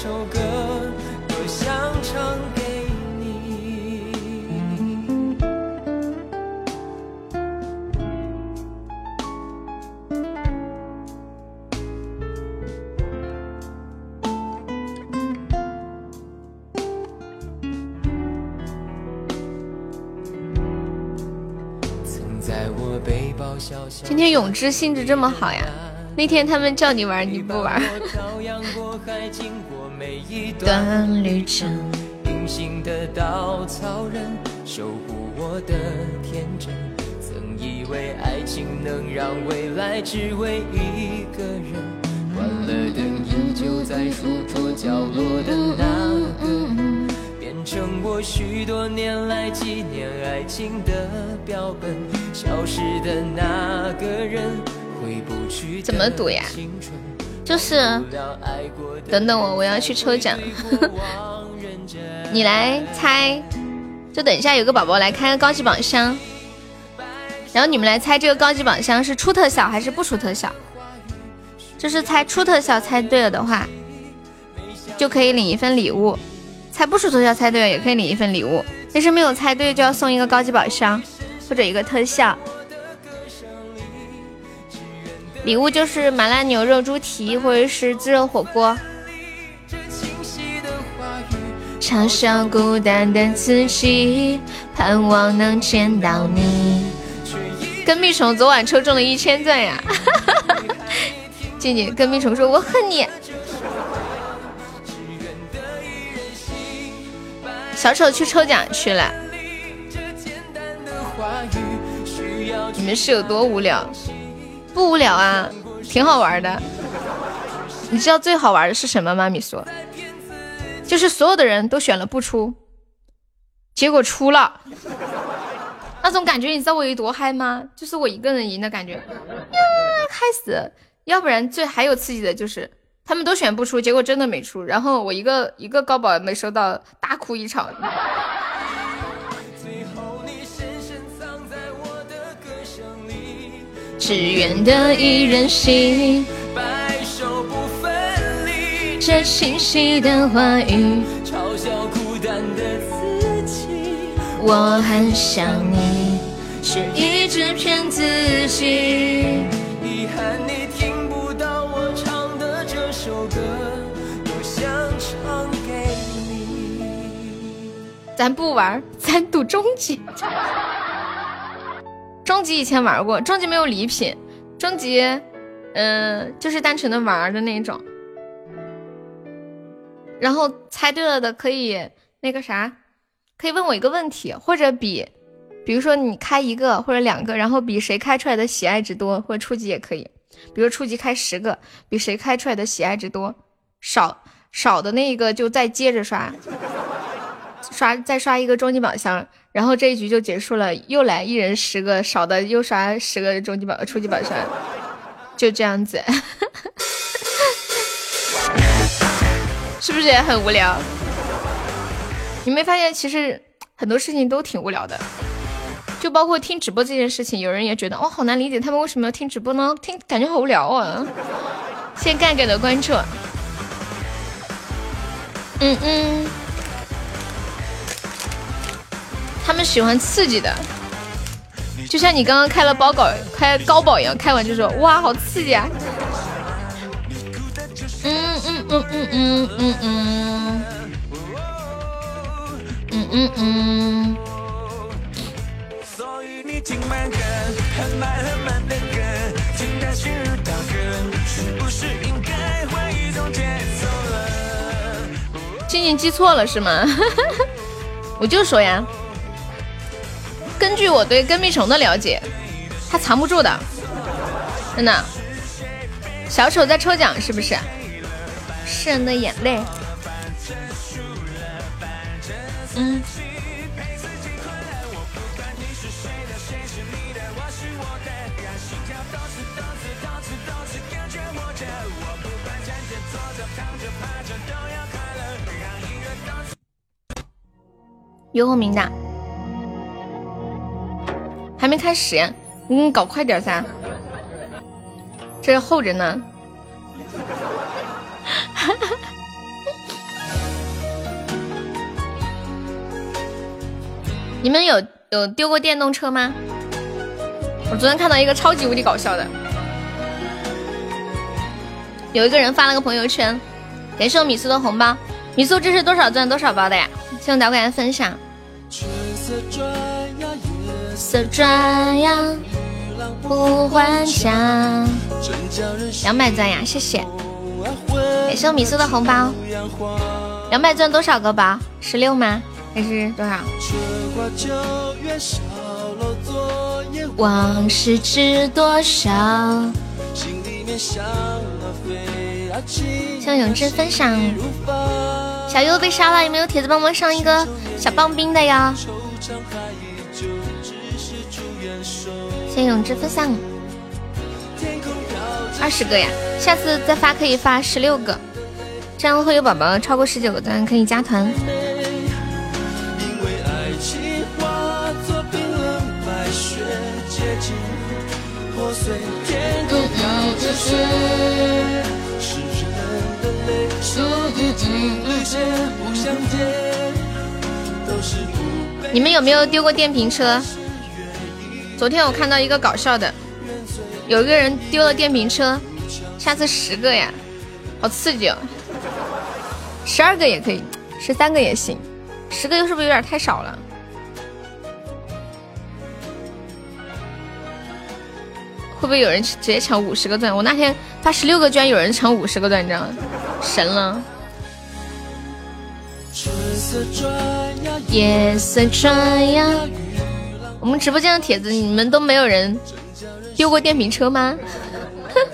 首歌，多想唱给你。曾在我背包小小今天永之兴致这么好呀？那天他们叫你玩你不玩，一段旅程。隐形的稻草人，守护我的天真。曾以为爱情能让未来只为一个人。关了灯，依旧在书桌角落的那个人，变成我许多年来纪念爱情的标本。消失的那个人，回不去的怎么赌呀青春就是等等我，我要去抽奖。你来猜，就等一下有个宝宝来开个高级宝箱，然后你们来猜这个高级宝箱是出特效还是不出特效。就是猜出特效猜对了的话，就可以领一份礼物；猜不出特效猜对了也可以领一份礼物。但是没有猜对就要送一个高级宝箱或者一个特效。礼物就是麻辣牛肉猪蹄或者是自热火锅。嘲笑孤单的自己，盼望能见到你。跟蜜虫昨晚抽中了一千钻呀！静静跟蜜虫说：“我恨你。”小丑去抽奖去了。你们是有多无聊？不无聊啊，挺好玩的。你知道最好玩的是什么吗？米说，就是所有的人都选了不出，结果出了，那种感觉你知道我有多嗨吗？就是我一个人赢的感觉，呀，嗨死！要不然最还有刺激的就是他们都选不出，结果真的没出，然后我一个一个高宝没收到，大哭一场。只愿得一人心，白首不分离。这清晰的话语，嘲笑孤单的自己。我很想你，却一直骗自己。遗憾你听不到我唱的这首歌，多想唱给你。咱不玩，咱赌终极。终极以前玩过，终极没有礼品，终极，嗯、就是单纯的玩的那种。然后猜对了的可以那个啥，可以问我一个问题，或者比，比如说你开一个或者两个，然后比谁开出来的喜爱值多，或者初级也可以，比如初级开十个，比谁开出来的喜爱值多，少少的那个就再接着刷，刷再刷一个终极宝箱，然后这一局就结束了，又来一人十个，少的又刷十个终极宝初级宝箱，就这样子，是不是也很无聊？你没发现其实很多事情都挺无聊的，就包括听直播这件事情，有人也觉得哦好难理解，他们为什么要听直播呢？听感觉好无聊啊！谢谢盖盖的关注，嗯嗯。他们喜欢刺激的，就像你刚刚开了包搞开高保一样，开完就说哇好刺激啊！嗯嗯嗯嗯嗯嗯嗯嗯嗯。静静记错了是吗？我就说呀。根据我对跟屁虫的了解，他藏不住的，真的。小丑在抽奖是不是？诗人的眼泪。嗯。游鸿明的，还没开始，你搞快点噻，这后着呢。你们有有丢过电动车吗？我昨天看到一个超级无敌搞笑的，有一个人发了个朋友圈，感谢我米苏的红包，米苏这是多少钻多少包的呀？希望大家分享。色转呀，不还家。两百钻呀，谢谢。感谢米苏的红包。两百钻多少个包？十六吗？还是多少？往事知多少？向永志分享。小优被杀了，有没有铁子帮忙上一个小棒冰的呀？谢永志分享。二十个呀，下次再发可以发十六个，这样会有宝宝超过十九个赞可以加团。你们有没有丢过电瓶车？昨天我看到一个搞笑的，有一个人丢了电瓶车，下次十个呀，好刺激哦！十二个也可以，十三个也行，十个又是不是有点太少了？会不会有人直接抢五十个钻？我那天发十六个，居然有人抢五十个钻，你知道吗？神了！夜色转呀。我们直播间的帖子，你们都没有人丢过电瓶车吗？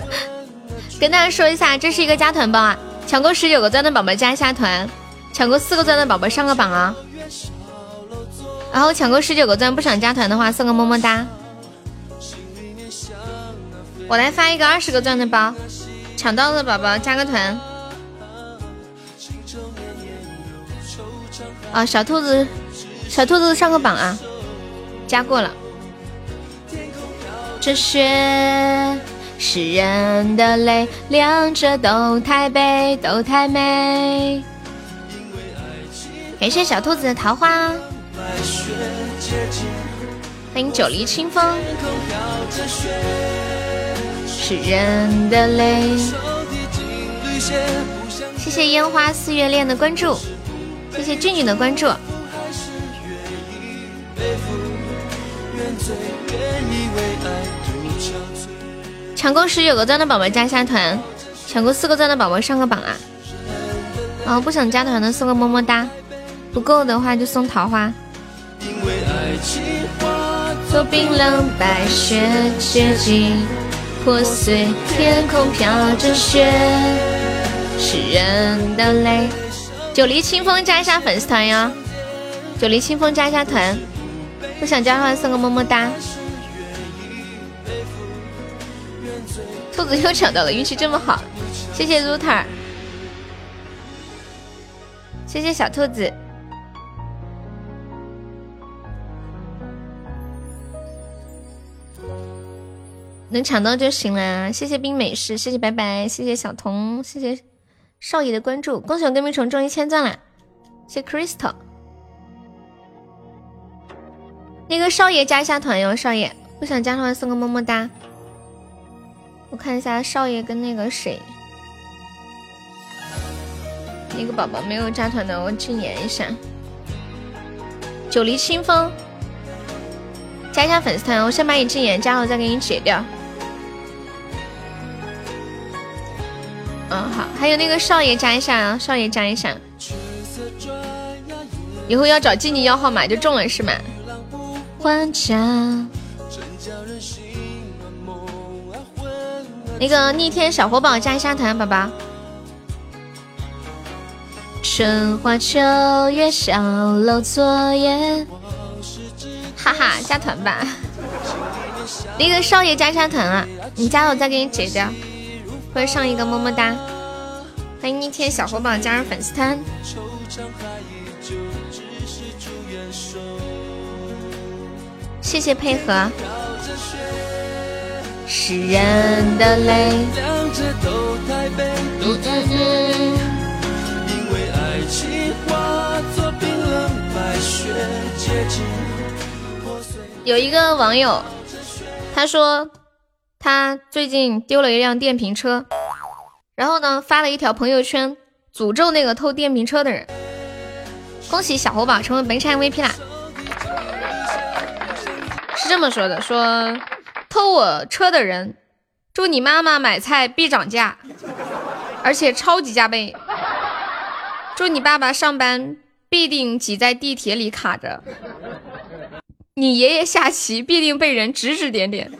跟大家说一下，这是一个加团包啊！抢够十九个钻的宝宝加一下团，抢够四个钻的宝宝上个榜啊！然后抢够十九个钻不想加团的话，送个么么哒。我来发一个二十个钻的包，抢到的宝宝加个团。啊，小兔子，小兔子上个榜啊！加过了。这雪是人的泪，两者都太悲，都太美。感谢小兔子的桃花，欢迎九黎清风。是人的泪。谢谢烟花四月恋的关注。谢谢俊俊的关注。抢够十九个钻的宝宝加下团，抢够四个钻的宝宝上个榜啊！啊，不想加团的送个么么哒，不够的话就送桃花。因为爱情化作冰冷白雪结晶破碎，天空飘着雪，是人的泪。九黎清风加一下粉丝团哟，九黎清风加一下团，不想加的话送个么么哒。兔子又抢到了，运气这么好，谢谢 Ruter，谢谢小兔子，能抢到就行了。谢谢冰美式，谢谢白白，谢谢小童，谢谢。少爷的关注，恭喜我跟屁虫中一千钻了，谢 Crystal。那个少爷加一下团哟，少爷不想加团送个么么哒。我看一下少爷跟那个谁，那个宝宝没有加团的，我禁言一下。九黎清风，加一下粉丝团，我先把你禁言，加了再给你解掉。嗯，好，还有那个少爷加一下啊，少爷加一下。以后要找静静要号码就中了是吗？那个逆天小活宝加一下团，宝宝。春花秋月小楼昨夜，哈哈，加团吧。那个少爷加下团啊，你加了我再给你解掉，或者上一个么么哒。欢迎逆天小活宝加入粉丝团。谢谢配合。诗人的泪。有一个网友，他说他最近丢了一辆电瓶车，然后呢发了一条朋友圈，诅咒那个偷电瓶车的人。恭喜小猴宝成为本场 MVP 啦！是这么说的：说偷我车的人，祝你妈妈买菜必涨价，而且超级加倍；祝你爸爸上班必定挤在地铁里卡着。你爷爷下棋必定被人指指点点，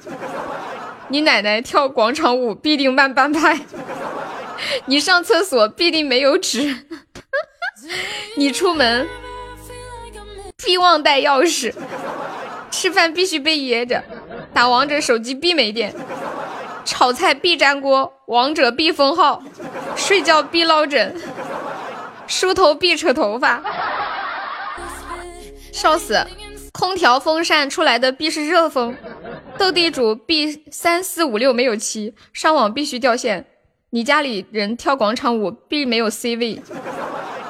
你奶奶跳广场舞必定慢半拍，你上厕所必定没有纸，你出门必忘带钥匙，吃饭必须被噎着，打王者手机必没电，炒菜必粘锅，王者必封号，睡觉必落枕，梳头必扯头发，笑死。空调风扇出来的必是热风，斗地主必三四五六没有七，上网必须掉线，你家里人跳广场舞必没有 C 位，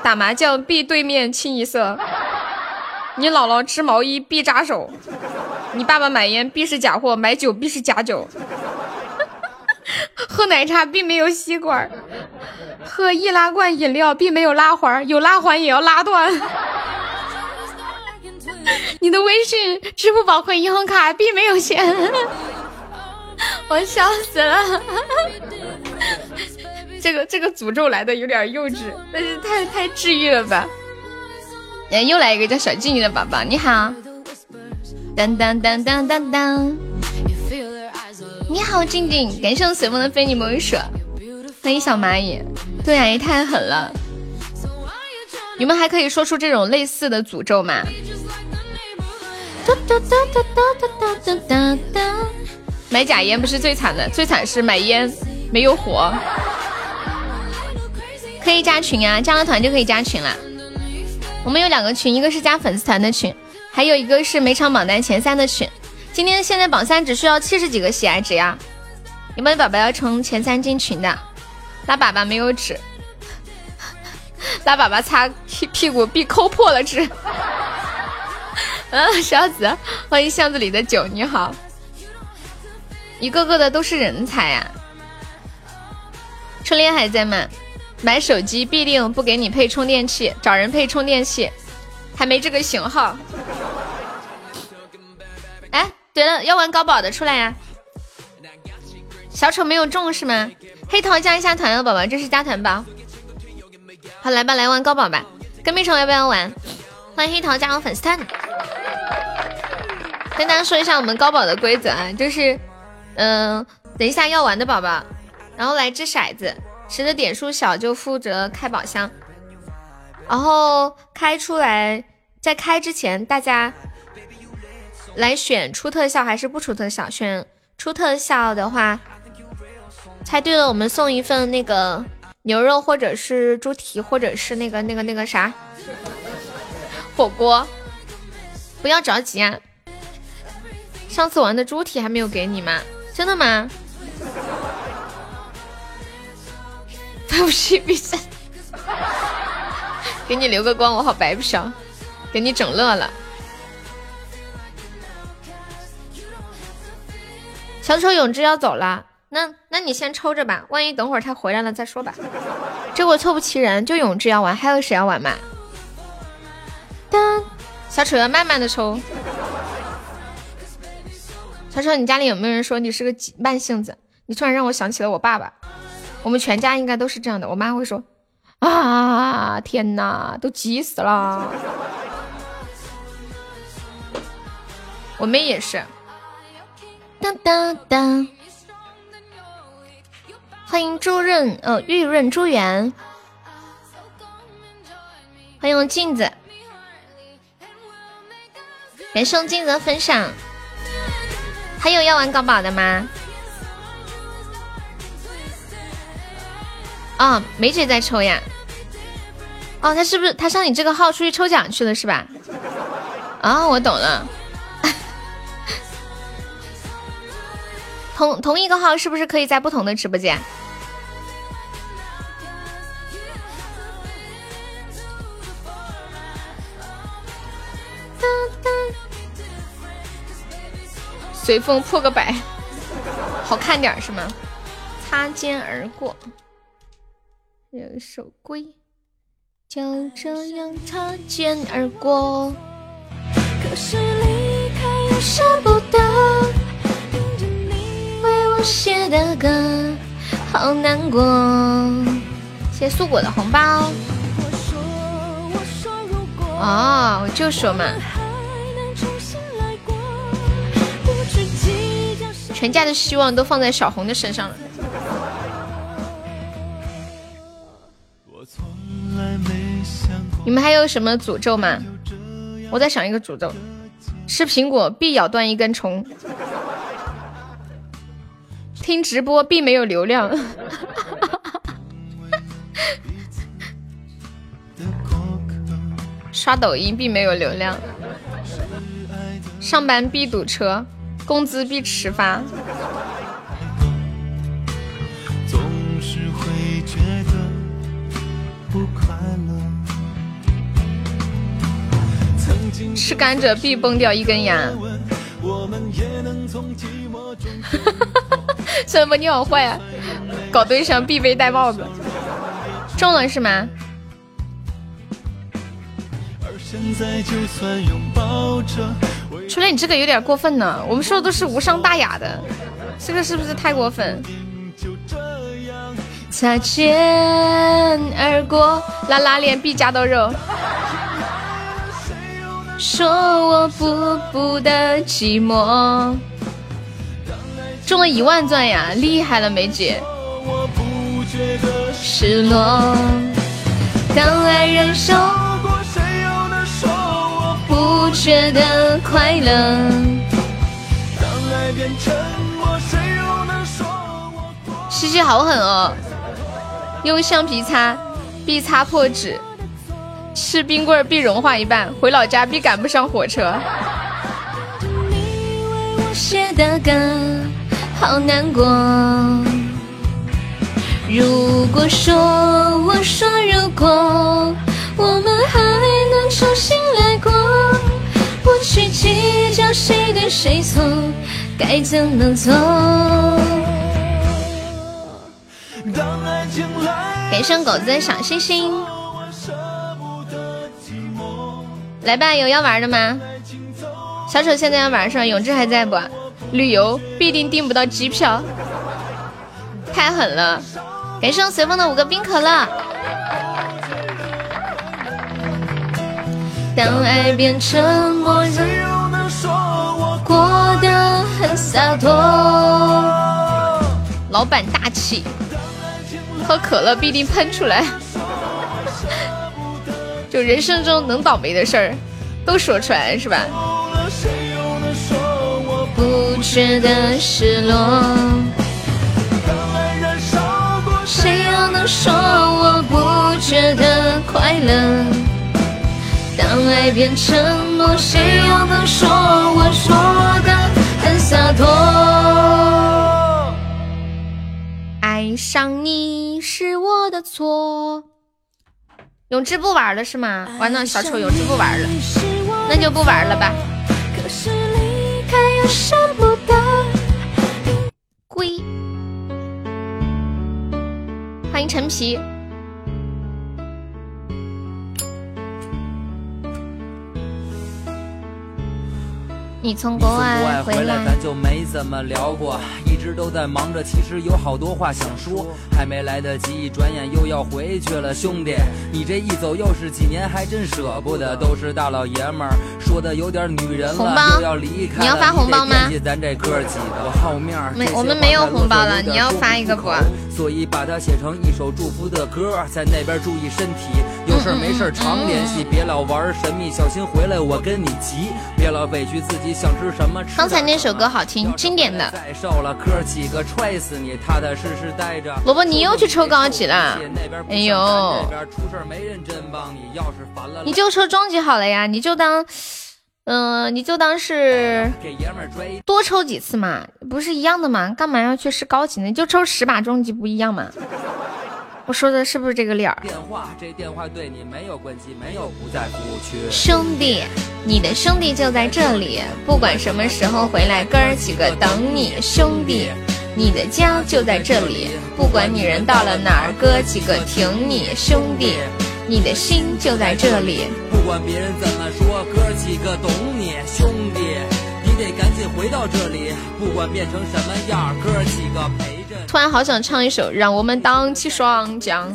打麻将必对面清一色，你姥姥织毛衣必扎手，你爸爸买烟必是假货，买酒必是假酒，喝奶茶并没有吸管，喝易拉罐饮料并没有拉环，有拉环也要拉断。你的微信、支付宝和银行卡并没有钱，我笑死了。这个这个诅咒来的有点幼稚，但是太太治愈了吧？又来一个叫小静静的宝宝，你好。当当当当当当。你好，静静，感谢我随风的非你莫属。欢迎小蚂蚁。对呀，也太狠了。你们还可以说出这种类似的诅咒吗？哒哒哒哒哒哒哒哒哒！买假烟不是最惨的，最惨是买烟没有火。可以加群啊，加了团就可以加群了。我们有两个群，一个是加粉丝团的群，还有一个是每场榜单前三的群。今天现在榜三只需要七十几个喜爱值呀！有没有宝宝要冲前三进群的？拉粑粑没有纸，拉粑粑擦屁屁股必抠破了纸。嗯，小紫，欢迎巷子里的酒，你好。一个个的都是人才呀。初恋还在吗？买手机必定不给你配充电器，找人配充电器，还没这个型号。哎，对了，要玩高宝的出来呀。小丑没有中是吗？黑桃加一下团哦，宝宝，这是加团包。好，来吧，来玩高宝吧。跟屁虫要不要玩？欢迎黑桃加入粉丝团。跟大家说一下我们高宝的规则啊，就是，嗯，等一下要玩的宝宝，然后来掷骰子，谁的点数小就负责开宝箱，然后开出来，在开之前大家来选出特效还是不出特效，选出特效的话，猜对了我们送一份那个牛肉或者是猪蹄或者是那个那个那个啥火锅。不要着急啊！上次玩的猪蹄还没有给你吗？真的吗？不起比赛，给你留个光，我好白嫖，给你整乐了。小丑永志要走了，那那你先抽着吧，万一等会儿他回来了再说吧。这会凑不齐人，就永志要玩，还有谁要玩吗？当。小丑要慢慢的抽。小丑，你家里有没有人说你是个慢性子？你突然让我想起了我爸爸，我们全家应该都是这样的。我妈会说：“啊，天哪，都急死了。”我妹也是。当当当！欢迎朱润，呃、玉润朱元。欢迎镜子，感谢镜子的分享。还有要玩高宝的吗？啊，梅姐在抽呀。哦，他是不是他上你这个号出去抽奖去了是吧？啊，我懂了。同同一个号是不是可以在不同的直播间？随风破个百，好看点是吗？擦肩而过，有一首归，就这样擦肩而过。可是离开又舍不得，听着你为我写的歌，好难过。谢谢素果的红包。哦，我就说嘛。全家的希望都放在小红的身上了。你们还有什么诅咒吗？我在想一个诅咒：吃苹果必咬断一根虫，听直播必没有流量，刷抖音必没有流量，上班必堵车。工资必迟发。吃甘蔗必崩掉一根牙。怎么你好坏啊？搞对象必备戴帽子。中了是吗？初恋，你这个有点过分呢。我们说的都是无伤大雅的，这个是不是太过分？擦肩而过，拉拉链必夹到肉。说我不不的寂寞，中了一万钻呀，厉害了梅姐。失落，当爱人受。不觉得快乐。西西好狠哦！用橡皮擦必擦破纸，吃冰棍必融化一半，回老家必赶不上火车。写的歌好难过。如果说我说如果。我们还能重新来过，不去计较谁对谁错，该怎么做？给上狗子的小星星，来吧，有要玩的吗？小丑现在要玩上？永志还在不？旅游必定订不到机票，太狠了！给上随风的五个冰可乐。当爱变沉默，谁又能说我过得很洒脱？老板大气，喝可乐必定喷出来。就人生中能倒霉的事儿，都说出来是吧？不觉得失落。谁又能说我不觉得快乐？当爱变沉默，谁又能说我说的很洒脱？爱上你是我的错。永志不玩了是吗？完了，小丑永志不玩了，那就不玩了吧。龟，欢迎陈皮。你从国外回来，咱就没怎么聊过，一直都在忙着，其实有好多话想说，还没来得及，一转眼又要回去了。兄弟，你这一走又是几年，还真舍不得。都是大老爷们儿，说的有点女人了，又要离开。你要发红包吗？咱这哥几个好面儿，没，我们没有红包了，你要发一个不？所以把它写成一首祝福的歌，在那边注意身体，有事没事常联系，别老玩神秘，小心回来我跟你急，别老委屈自己想吃什么吃。刚才那首歌好听，经典的。再瘦了，哥几个踹死你，踏踏实实待着。萝卜，你又去抽高级了？哎呦，你就抽中级好了呀，你就当，嗯，你就当是多抽几次嘛，不是一样的嘛？干嘛要去试高级呢？就抽十把中级不一样吗？我说的是不是这个理儿？兄弟，你的兄弟就在这里，不管什么时候回来，哥儿几个等你。兄弟，你的家就在这里，不管你人到了哪儿，哥几个挺你。兄弟，你的心就在这里，管别人怎么说，哥几个懂你。兄弟，你得赶紧回到这里，不管变成什么样，哥几个陪。突然好想唱一首《让我们荡起双桨》。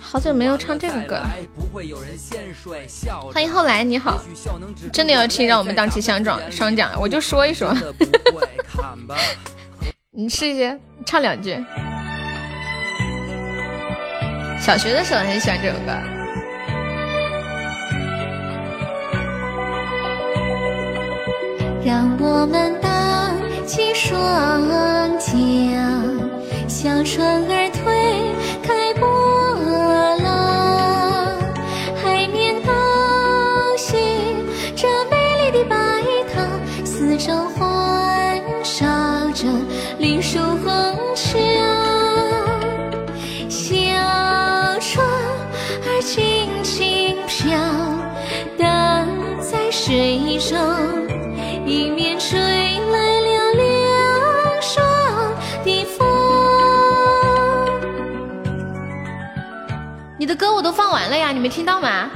好久没有唱这个歌了。欢迎后来你好，真的要听《让我们荡起双桨》双桨，我就说一说。你试一下，唱两句。小学的时候很喜欢这首歌。让我们荡起双桨，小船儿推开波都放完了呀，你没听到吗？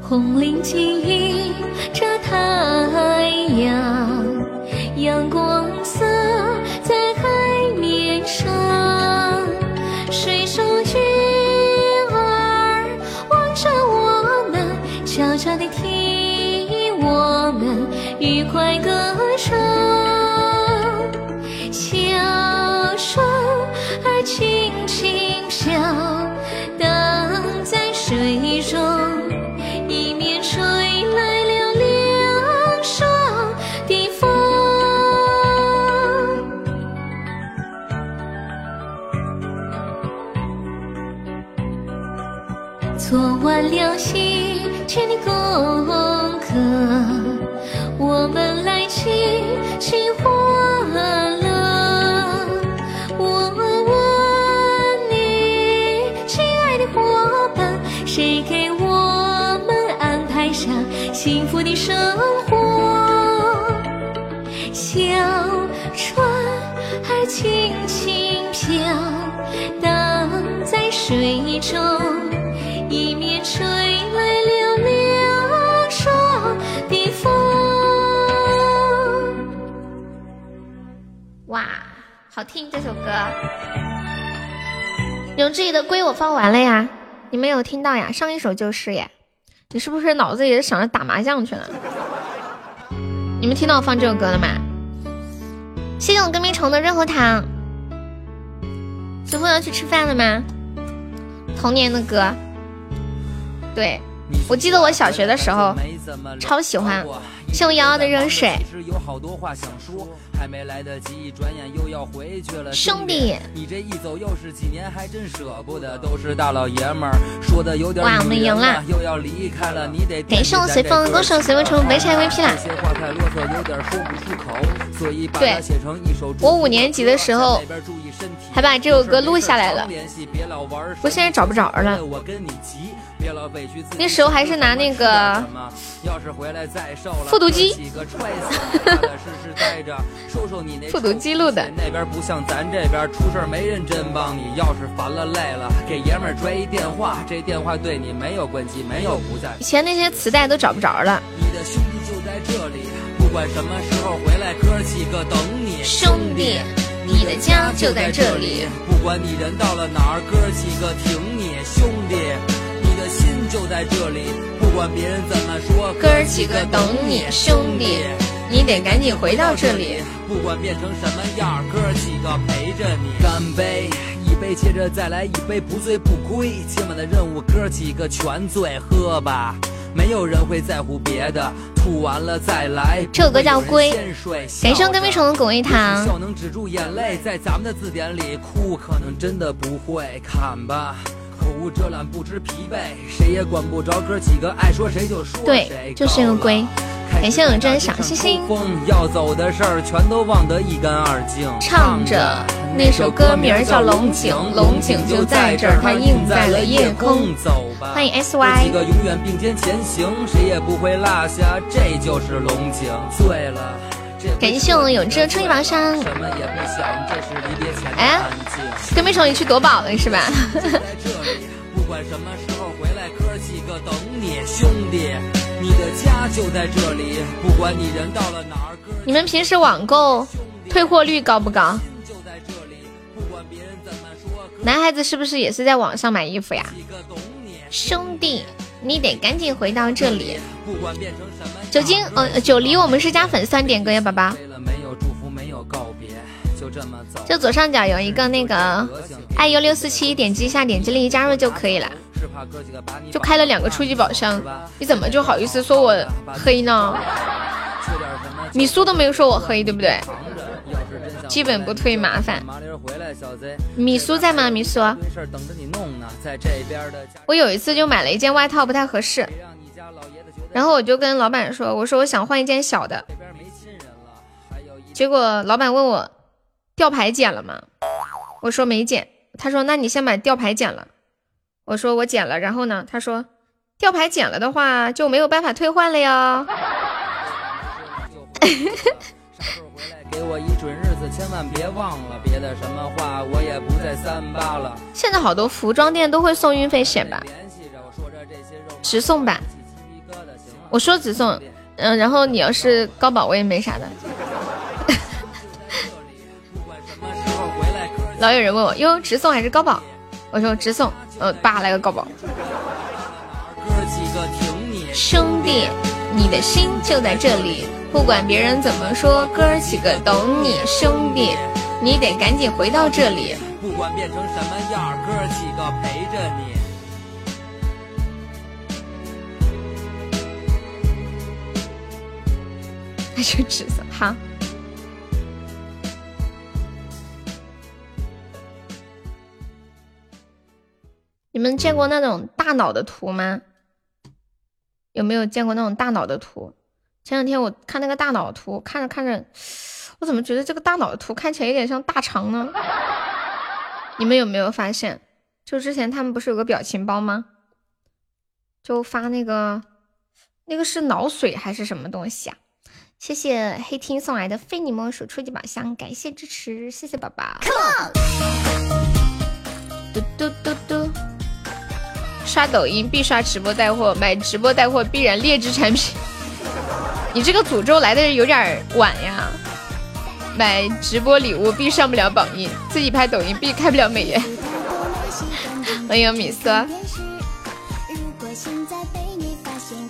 红领巾迎着太阳，阳光洒在海面上，水手君儿望着我们，悄悄地听。我们愉快歌完了西天的功课。我们来庆庆欢乐。我问你，亲爱的伙伴，谁给我们安排上幸福的生活？小船儿轻轻飘，荡在水中，哇，好听这首歌！牛志怡的归我放完了呀，你没有听到呀？上一首就是耶，你是不是脑子里想着打麻将去了？你们听到我放这首歌了吗？谢谢我跟屁虫的润喉糖。随风要去吃饭了吗？童年的歌，对。我记得我小学的时候超喜欢，谢我瑶瑶的热水。兄弟，哇，我们赢了！感谢我随风，恭喜我随风成为白菜 VP 了。对，我五年级的时候还把这首歌录下来了，我现在找不着了。那时候还是拿那个复读机。收收你那复读记录的。那边不像咱这边，出事没人真帮你。要是烦了累了，给爷们儿拽一电话，这电话对你没有关机，没有不在。以前那些磁带都找不着了。你的兄弟就在这里，不管什么时候回来，哥几个等你。兄弟，你的家就在这里，不管你人到了哪儿，哥几个挺你。兄弟，你的心就在这里，不管别人怎么说，哥儿几个等你。兄弟。你得赶紧回到这里，不管变成什么样，哥儿几个陪着你。干杯，一杯接着再来一杯，不醉不归。今晚的任务，哥儿几个全醉，喝吧，没有人会在乎别的。吐完了再来。这首歌叫《归》，感谢隔壁虫的狗一糖。笑能止住眼泪，在咱们的字典里，哭可能真的不会。砍吧，口无遮拦，不知疲惫，谁也管不着哥几个，爱说谁就说谁。对，就是个龟。感谢永真小星星。要走的事儿全都忘得一干二净。唱着那首歌名叫《龙井》，龙井就在这儿，它映在了夜空。走吧，欢迎 S Y。几个永远并肩前行，谁也不会落下，这就是龙井。醉了，感谢我永志的安静。跟没虫，你去夺宝了是吧？什么时候回来，哥几个等你，兄弟。你的家就在这里，不管你人到了哪儿。你们平时网购退货率高不高？男孩子是不是也是在网上买衣服呀？兄弟，你得赶紧回到这里。酒精，呃，酒离我们是加粉丝团点歌呀，宝宝。就左上角有一个那个爱优六四七，点击一下，点击立即加入就可以了。就开了两个初级宝箱，你怎么就好意思说我黑呢？米苏都没有说我黑，对不对？基本不退麻烦。米苏在吗？米苏。我有一次就买了一件外套不太合适，然后我就跟老板说，我说我想换一件小的。结果老板问我吊牌剪了吗？我说没剪。他说那你先把吊牌剪了。我说我剪了，然后呢？他说吊牌剪了的话就没有办法退换了哟。现在好多服装店都会送运费险吧？直送吧。我说直送，嗯，然后你要是高保我也没啥的。老有人问我哟，直送还是高保？我说直送。呃，爸来个高保。兄弟，你的心就在这里，不管别人怎么说，哥儿几个懂你。兄弟，你得赶紧回到这里。不管变成什么样，哥儿几个陪着你。那就紫色哈。你们见过那种大脑的图吗？有没有见过那种大脑的图？前两天我看那个大脑图，看着看着，我怎么觉得这个大脑的图看起来有点像大肠呢？你们有没有发现？就之前他们不是有个表情包吗？就发那个，那个是脑水还是什么东西啊？谢谢黑听送来的非你莫属初级宝箱，感谢支持，谢谢宝宝。嘟嘟嘟嘟。刷抖音必刷直播带货，买直播带货必然劣质产品。你这个诅咒来的有点晚呀！买直播礼物必上不了榜一，自己拍抖音必开不了美颜。欢迎米色，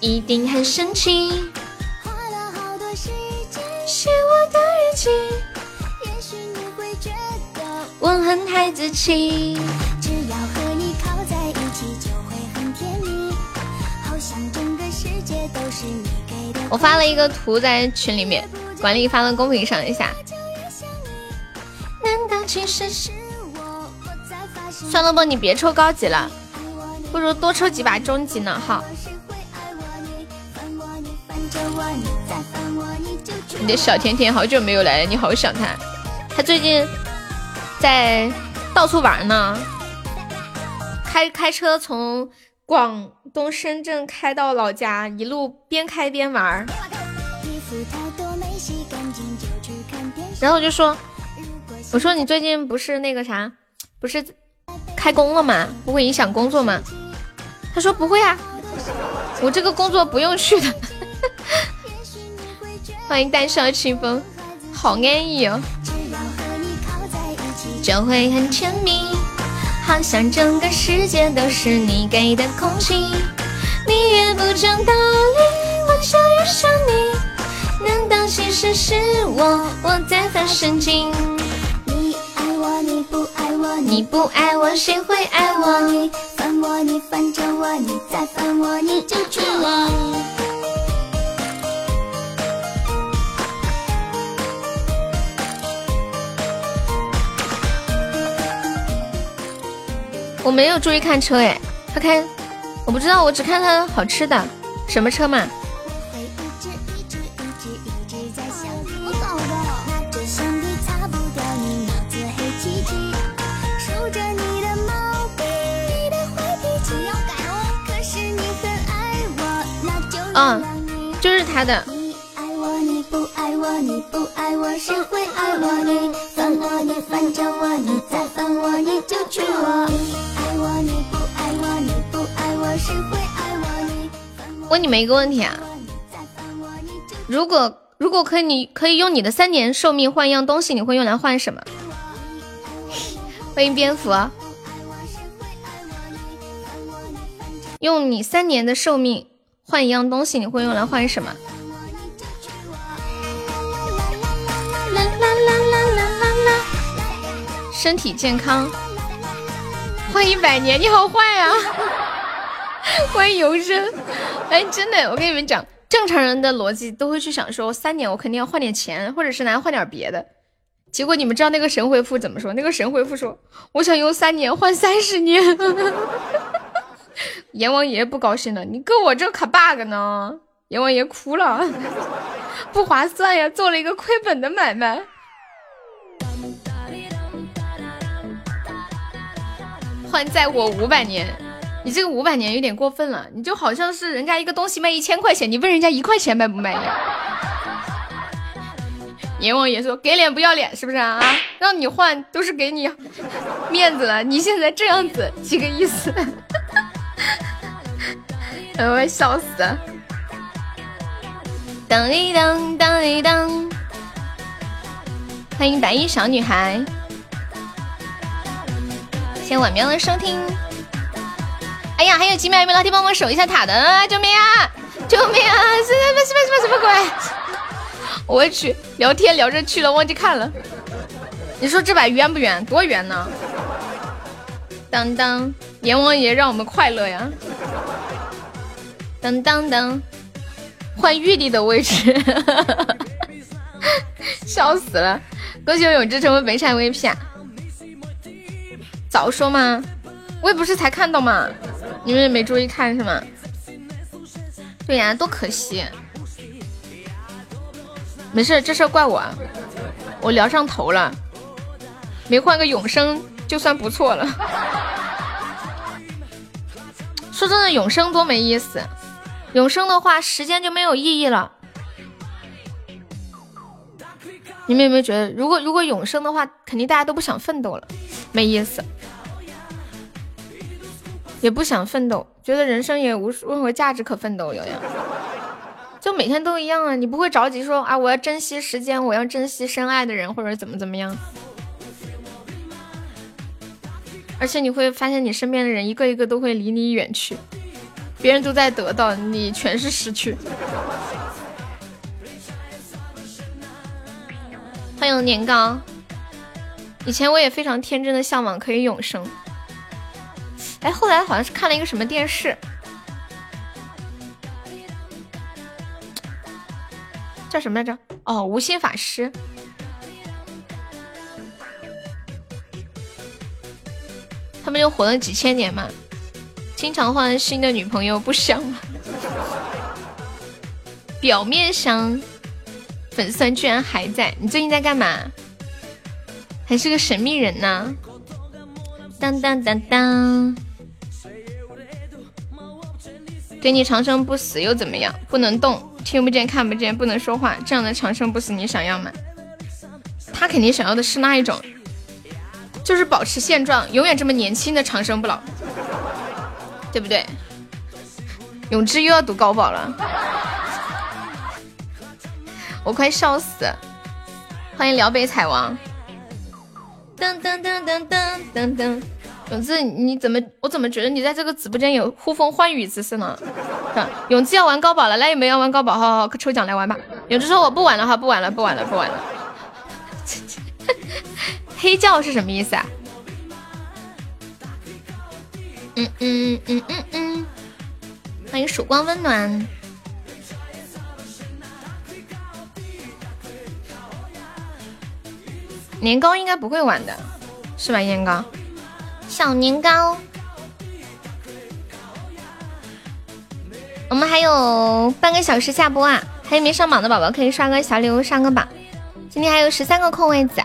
一定很生气。写我的日记，也许你会觉得我很孩子气。只要我发了一个图在群里面，管理发到公屏上一下。算了吧，你别抽高级了，不如多抽几把中级呢。好。你的小甜甜好久没有来了，你好想他。他最近在到处玩呢，开开车从。广东深圳开到老家，一路边开边玩儿。然后我就说，我说你最近不是那个啥，不是开工了吗？不会影响工作吗？他说不会啊，我这个工作不用去的。欢迎单少清风，好安逸哦，就会很甜蜜，好像整个世界都是你给的空气。你越不讲道理，我就越想你。难道其实是我我在发神经？你爱我你不爱我，你不爱我谁会爱我？你烦我你烦着我，你再烦我你就娶我。我没有注意看车哎，他开，我不知道，我只看他好吃的，什么车嘛？嗯，就是他的。问你们一个问题啊，如果如果可以，你可以用你的三年寿命换一样东西，你会用来换什么？欢迎蝙蝠，用你三年的寿命换一样东西，你会用来换什么？身体健康，换一百年，你好坏啊！欢迎游生，哎，真的，我跟你们讲，正常人的逻辑都会去想说，三年我肯定要换点钱，或者是来换点别的。结果你们知道那个神回复怎么说？那个神回复说，我想用三年换三十年。阎王爷不高兴了，你搁我这卡 bug 呢？阎王爷哭了，不划算呀，做了一个亏本的买卖。换再活五百年。你这个五百年有点过分了，你就好像是人家一个东西卖一千块钱，你问人家一块钱卖不卖呀？阎王爷说给脸不要脸是不是啊？让你换都是给你面子了，你现在这样子几个意思？哎我笑死了！当一当当一当，欢迎白衣小女孩，谢晚喵的收听。哎呀，还有几秒，有没有老铁帮我守一下塔的？救命啊！救命啊！什么什么什么什么鬼？我去，聊天聊着去了，忘记看了。你说这把冤不冤？多冤呢！当当，阎王爷让我们快乐呀！当当当，换玉帝的位置，笑死了！恭喜我永志成为本场 VP 啊！早说嘛，我也不是才看到嘛。你们也没注意看是吗？对呀，多可惜。没事，这事怪我，我聊上头了，没换个永生就算不错了。说真的，永生多没意思，永生的话时间就没有意义了。你们有没有觉得，如果如果永生的话，肯定大家都不想奋斗了，没意思。也不想奋斗，觉得人生也无任何价值可奋斗了呀，就每天都一样啊！你不会着急说啊，我要珍惜时间，我要珍惜深爱的人，或者怎么怎么样。而且你会发现，你身边的人一个一个都会离你远去，别人都在得到，你全是失去。欢迎年糕，以前我也非常天真的向往可以永生。哎，后来好像是看了一个什么电视，叫什么来着？哦，无心法师。他们就活了几千年嘛，经常换新的女朋友，不香吗？表面香，粉丝居然还在。你最近在干嘛？还是个神秘人呢？当当当当。给你长生不死又怎么样？不能动，听不见，看不见，不能说话，这样的长生不死你想要吗？他肯定想要的是那一种，就是保持现状，永远这么年轻的长生不老，对不对？永志又要读高保了，我快笑死！欢迎辽北彩王，噔噔噔噔噔噔噔。永志，你怎么？我怎么觉得你在这个直播间有呼风唤雨之势呢？永志要玩高保了，来有没有要玩高保？好好，抽奖来玩吧。永志说我不玩了哈，不玩了，不玩了，不玩了。黑教是什么意思啊？嗯嗯嗯嗯嗯，欢迎曙光温暖。年糕应该不会玩的，是吧？年糕。小年糕，我们还有半个小时下播啊！还有没上榜的宝宝可以刷个小礼物上个榜。今天还有十三个空位子，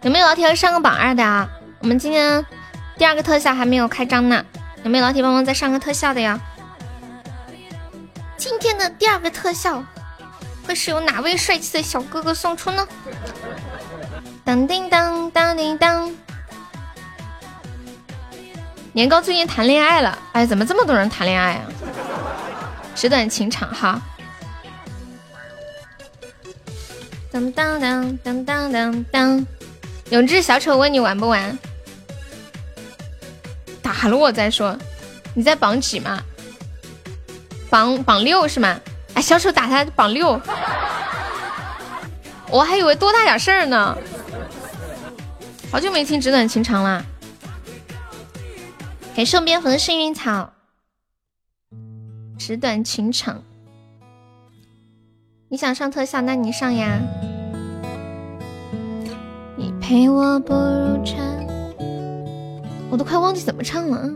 有没有老铁要上个榜二的啊？我们今天第二个特效还没有开张呢，有没有老铁帮忙再上个特效的呀？今天的第二个特效会是由哪位帅气的小哥哥送出呢？当叮当当叮当。年糕最近谈恋爱了，哎，怎么这么多人谈恋爱啊？纸短情长哈。当当当当当当当，永志小丑问你玩不玩？打了我再说。你在榜几吗？榜榜六是吗？哎，小丑打他榜六，我还以为多大点事儿呢。好久没听纸短情长了了。给送蝙蝠的幸运草，纸短情长。你想上特效，那你上呀。你陪我步入蝉，我都快忘记怎么唱了。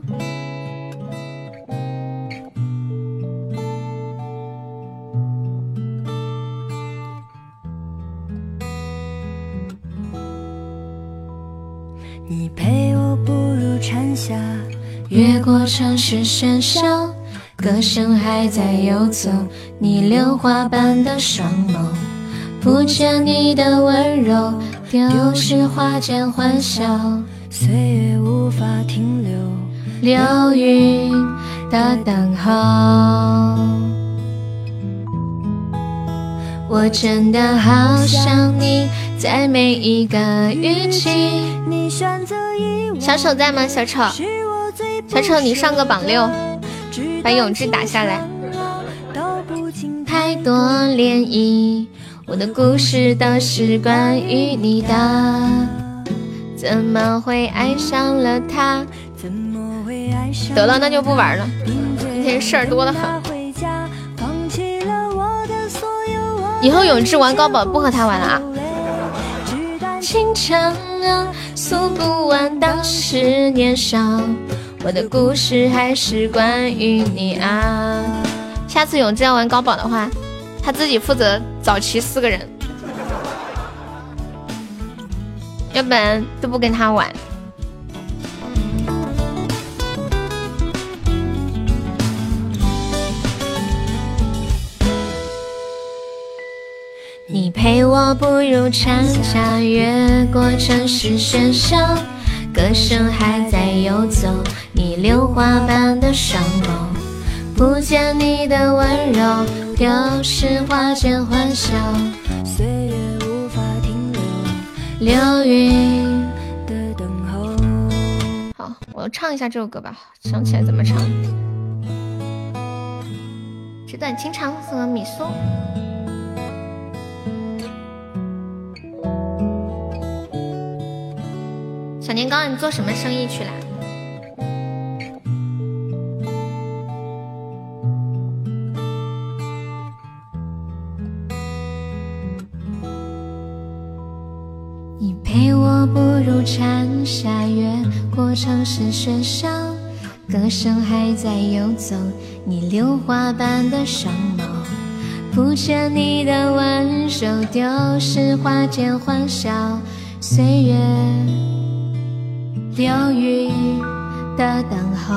你陪我步入蝉夏。越过城市喧嚣，歌声还在游走。你榴花般的双眸，不见你的温柔，丢失花间欢笑。岁月无法停留，流云的等候。我真的好想你，在每一个雨季。小丑在吗？小丑。小丑，你上个榜六，把永志打下来。太多涟漪，我的故事都是关于你的。怎么会爱上了他？得了，那就不玩了。今天事儿多的很。以后永志玩高宝不和他玩了啊。情长啊，诉不完当时年少。我的故事还是关于你啊！下次永志要玩高宝的话，他自己负责找齐四个人，要不然都不跟他玩。你陪我步入长夏，越过城市喧嚣。歌声还在游走，你榴花般的双眸，不见你的温柔，丢失花间欢笑，岁月无法停留，流云的等候。好，我唱一下这首歌吧，想起来怎么唱。纸短情长和米苏。小年糕，你做什么生意去了？你陪我步入蝉夏，越过城市喧嚣，歌声还在游走，你榴花般的双眸，不见你的温柔，丢失花间欢笑，岁月。流云的等候，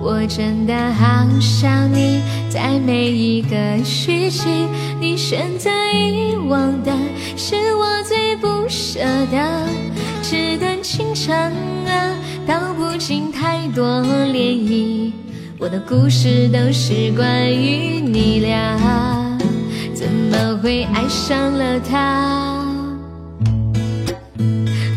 我真的好想你，在每一个虚情，你选择遗忘的是我最不舍的。纸短情长啊，道不尽太多涟漪。我的故事都是关于你俩，怎么会爱上了他，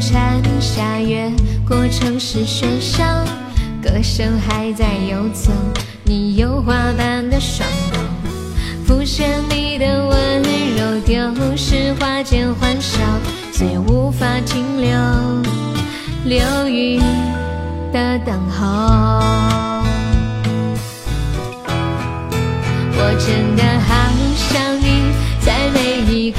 蝉夏，越过城市喧嚣，歌声还在游走，你油画般的双眸，浮现你的温柔，丢失花间欢笑，岁月无法停留，流云的等候。我真的好想你，在每一个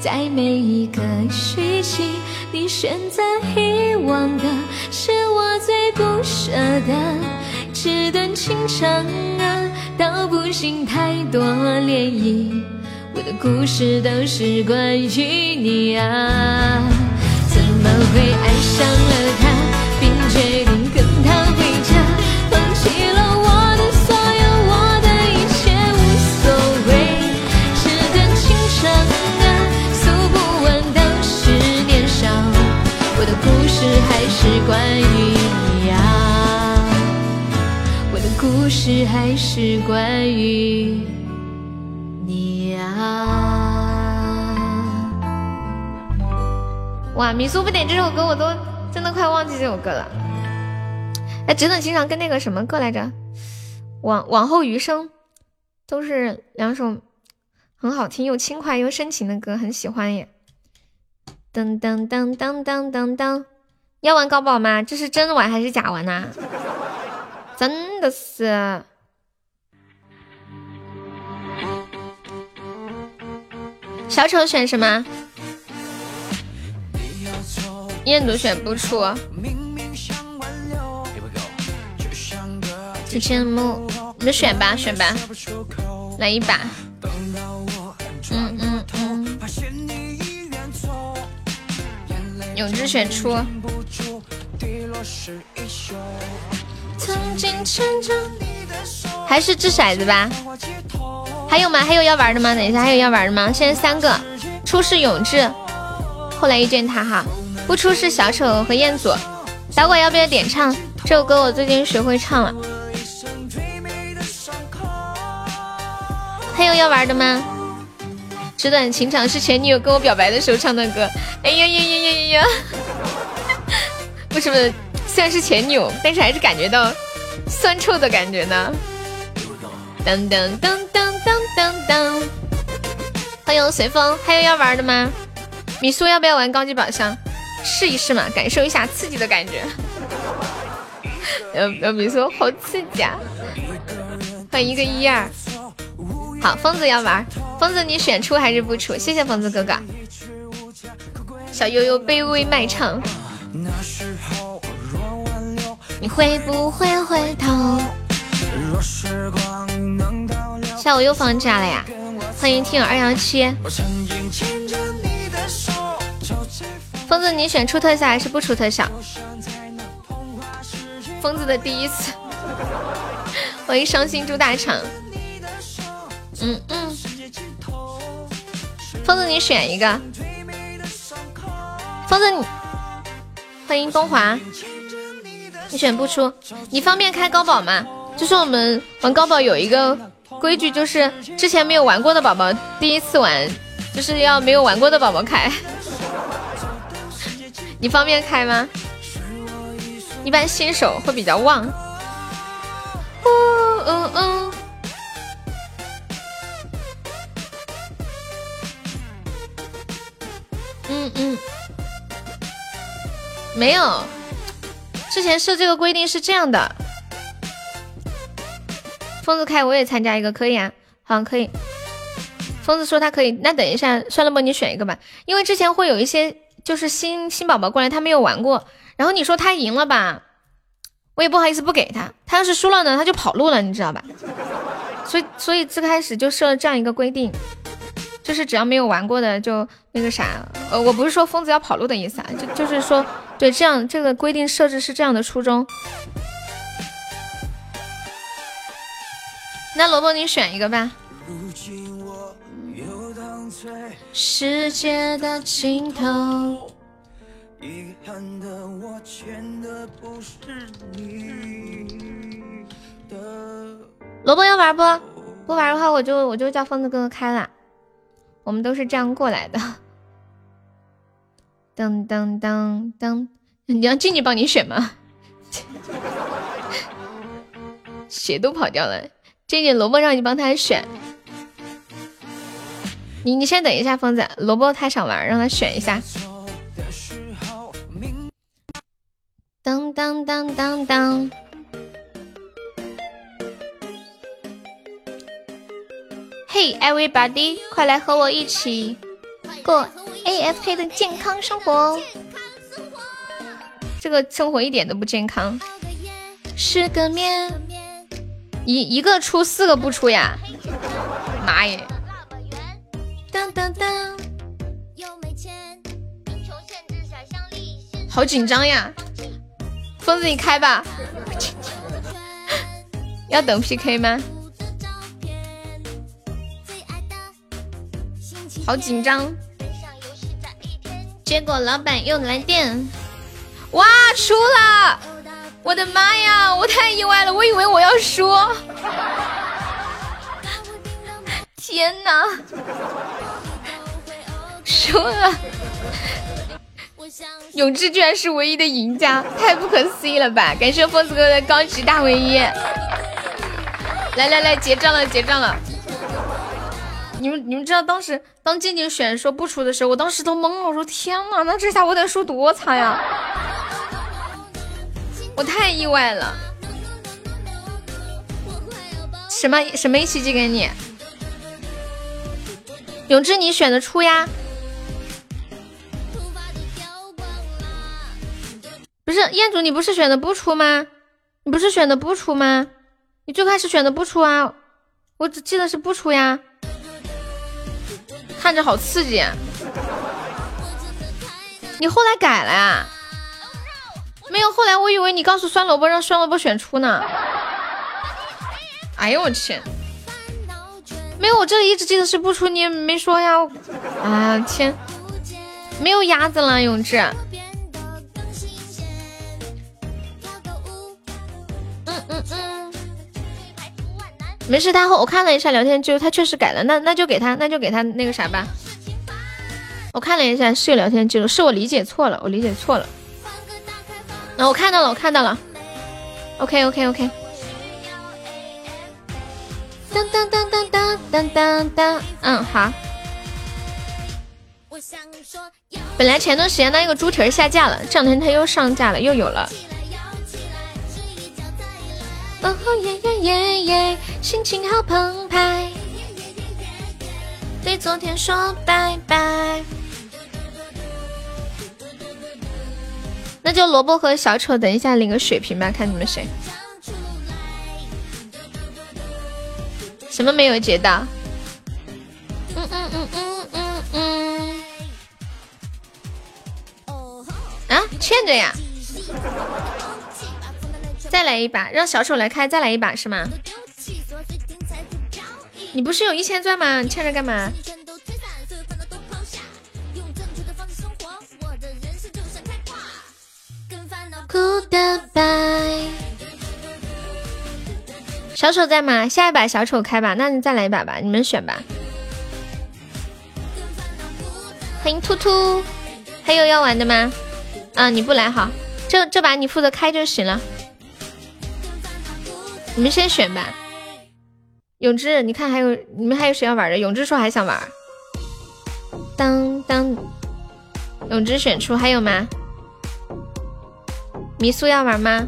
在每一个虚情，你选择遗忘的是我最不舍的。纸短情长啊，道不尽太多涟漪。我的故事都是关于你啊，怎么会爱上了他，并决是关于你啊，我的故事还是关于你啊。哇，米苏不点这首歌，我都真的快忘记这首歌了。哎，纸短情长跟那个什么歌来着？往往后余生，都是两首很好听又轻快又深情的歌，很喜欢耶。噔噔噔噔噔噔噔，要玩高宝吗？这是真玩还是假玩呐、真的是。小丑选什么？燕朵选不出。提前木，你们选吧，选吧，来一把。永志选出。曾经牵着还是掷骰子吧。还有吗？还有要玩的吗？等一下，还有要玩的吗？现在三个，出是永志，后来遇见他哈，不出是小丑和彦祖。小鬼要不要点唱？这首歌我最近学会唱了。还有要玩的吗？纸短情长是前女友跟我表白的时候唱的歌。哎呀呀呀呀呀呀！为什么虽然是前女友，但是还是感觉到酸臭的感觉呢？噔噔噔噔噔噔噔！欢迎随风，还有要玩的吗？米苏要不要玩高级宝箱？试一试嘛，感受一下刺激的感觉。呃呃，米苏好刺激啊！欢迎一个一二。好，疯子要玩，疯子你选出还是不出？谢谢疯子哥哥。小悠悠卑微卖唱，你会不会回头？下午又放假了呀！欢迎听友二幺七。疯子，你选出特效还是不出特效？疯子的第一次，欢迎伤心猪大肠。嗯嗯，疯子你选一个。疯子你，欢迎东华。你选不出，你方便开高宝吗？就是我们玩高宝有一个规矩，就是之前没有玩过的宝宝第一次玩，就是要没有玩过的宝宝开。你方便开吗？一般新手会比较旺。嗯嗯嗯。嗯。没有，之前设这个规定是这样的。疯子开我也参加一个，可以啊，好可以。疯子说他可以，那等一下算了吧，你选一个吧，因为之前会有一些就是新新宝宝过来，他没有玩过，然后你说他赢了吧，我也不好意思不给他，他要是输了呢，他就跑路了，你知道吧？所以所以最开始就设了这样一个规定，就是只要没有玩过的就那个啥，呃，我不是说疯子要跑路的意思啊，就就是说对这样这个规定设置是这样的初衷。那萝卜，你选一个吧。世界的尽头。萝卜要玩不？不玩的话，我就我就叫疯子哥哥开了。我们都是这样过来的。噔噔噔噔，你让静静帮你选吗？血都跑掉了。这点萝卜让你帮他选，你你先等一下，疯子，萝卜太想玩，让他选一下。当当当当当，嘿，everybody，快来和我一起过 AFK 的健康生活。这个生活一点都不健康，吃个面。一一个出四个不出呀，妈耶！当当当，好紧张呀！疯子你开吧，要等 PK 吗？好紧张！结果老板又来电，哇，出了！我的妈呀！我太意外了，我以为我要输。天哪，输了！永志居然是唯一的赢家，太不可思议了吧！感谢疯子哥的高级大唯一。来来来，结账了，结账了！你们你们知道当时当静静选说不出的时候，我当时都懵了，我说天哪，那这下我得输多惨呀！我太意外了，什么什么一起寄给你？永志，你选的出呀？不是彦祖，你不是选的不出吗？你不是选的不出吗？你最开始选的不出啊？我只记得是不出呀，看着好刺激。你后来改了呀？没有，后来我以为你告诉酸萝卜让酸萝卜选出呢。哎呦我去！没有，我这里一直记得是不出，你也没说呀。啊天，没有鸭子了，永志。没事，他后我看了一下聊天记录，他确实改了，那那就给他，那就给他那个啥吧。我看了一下是有聊天记录，是我理解错了，我理解错了。那我看到了，我看到了。OK OK OK。当当当当当当当当，嗯好。本来前段时间那个猪蹄下架了，这两天它又上架了，又有了。哦耶耶耶耶，心情好澎湃。对昨天说拜拜。那就萝卜和小丑，等一下领个血瓶吧，看你们谁。什么没有接到？嗯嗯嗯嗯嗯嗯。啊，欠着呀！再来一把，让小丑来开，再来一把是吗？你不是有一千钻吗？你欠着干嘛？小丑在吗？下一把小丑开吧，那你再来一把吧，你们选吧。欢迎突突，还有要玩的吗？啊，你不来好，这这把你负责开就行了。你们先选吧。永志，你看还有你们还有谁要玩的？永志说还想玩。当当，永志选出还有吗？迷苏要玩吗？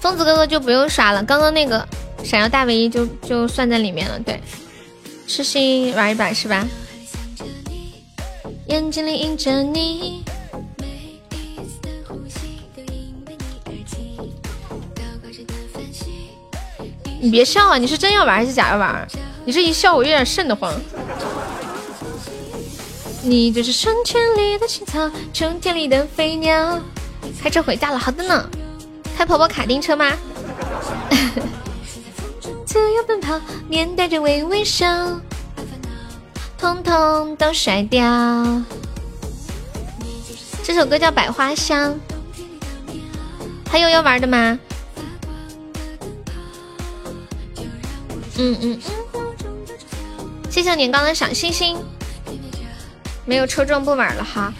疯子哥哥就不用刷了，刚刚那个闪耀大唯一就就算在里面了。对，痴心玩一把是吧？眼睛里映着你。你别笑啊！你是真要玩还是假要玩？你这一笑我有点瘆得慌。你就是春天里的青草，秋天里的飞鸟。开车回家了，好的呢。开跑跑卡丁车吗？自由奔跑，面带着微微笑，通通都甩掉。这首歌叫《百花香》。还有要玩的吗？嗯嗯，谢谢年糕的小星星。没有抽中不玩了哈。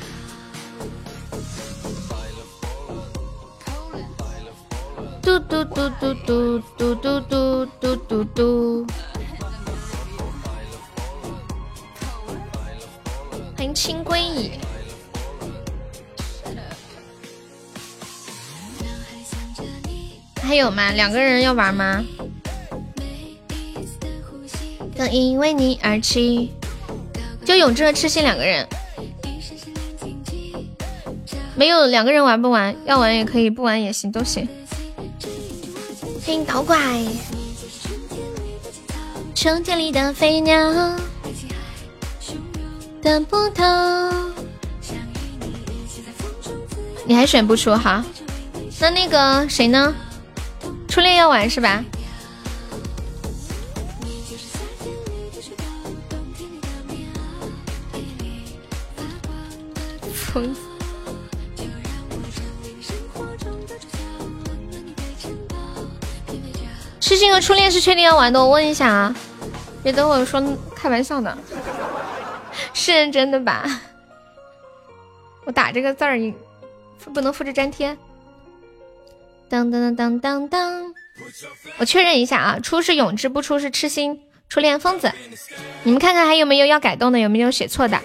嘟嘟嘟嘟嘟嘟嘟嘟嘟嘟嘟。欢迎青归矣。还有吗？两个人要玩吗？更因为你而起，就永志和痴心两个人，没有两个人玩不玩？要玩也可以，不玩也行，都行。欢迎导拐，秋天里的飞鸟，等不透。你还选不出哈？那那个谁呢？初恋要玩是吧？初恋是确定要玩的，我问一下啊，别等会说开玩笑呢，是认真的吧？我打这个字儿，你不能复制粘贴。当当当当当当，我确认一下啊，出是永志，不出是痴心，初恋疯子。你们看看还有没有要改动的，有没有写错的？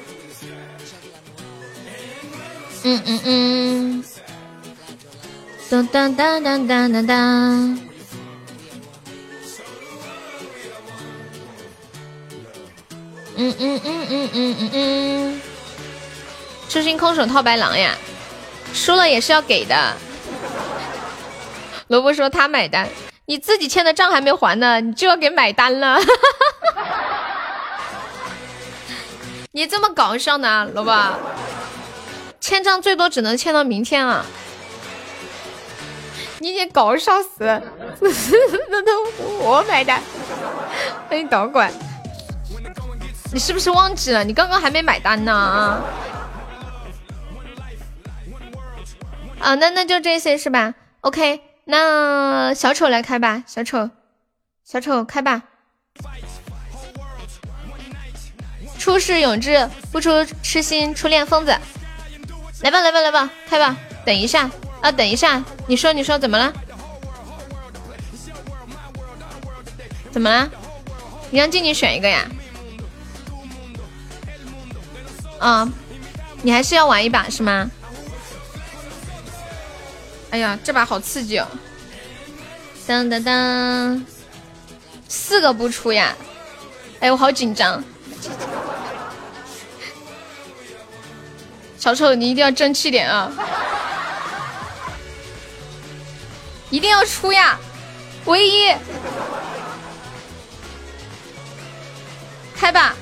嗯嗯嗯，当当当当当当当，嗯嗯嗯嗯嗯嗯嗯，痴心空手套白狼呀，输了也是要给的。萝卜说他买单，你自己欠的账还没还呢，你就要给买单了，你这么搞笑呢，萝卜？欠账最多只能欠到明天啊！你也搞笑死，那都我买单，欢迎导管，你是不是忘记了？你刚刚还没买单呢啊！啊，那那就这些是吧？OK，那小丑来开吧，小丑，小丑开吧。出世永志，不出痴心，初恋疯子。来吧，来吧，来吧，开吧！等一下啊，等一下，你说，你说怎么了？怎么了？你让静静选一个呀？啊，你还是要玩一把是吗？哎呀，这把好刺激哦！当当当，四个不出呀！哎，我好紧张。小丑，你一定要争气点啊！一定要出呀！唯一，开吧！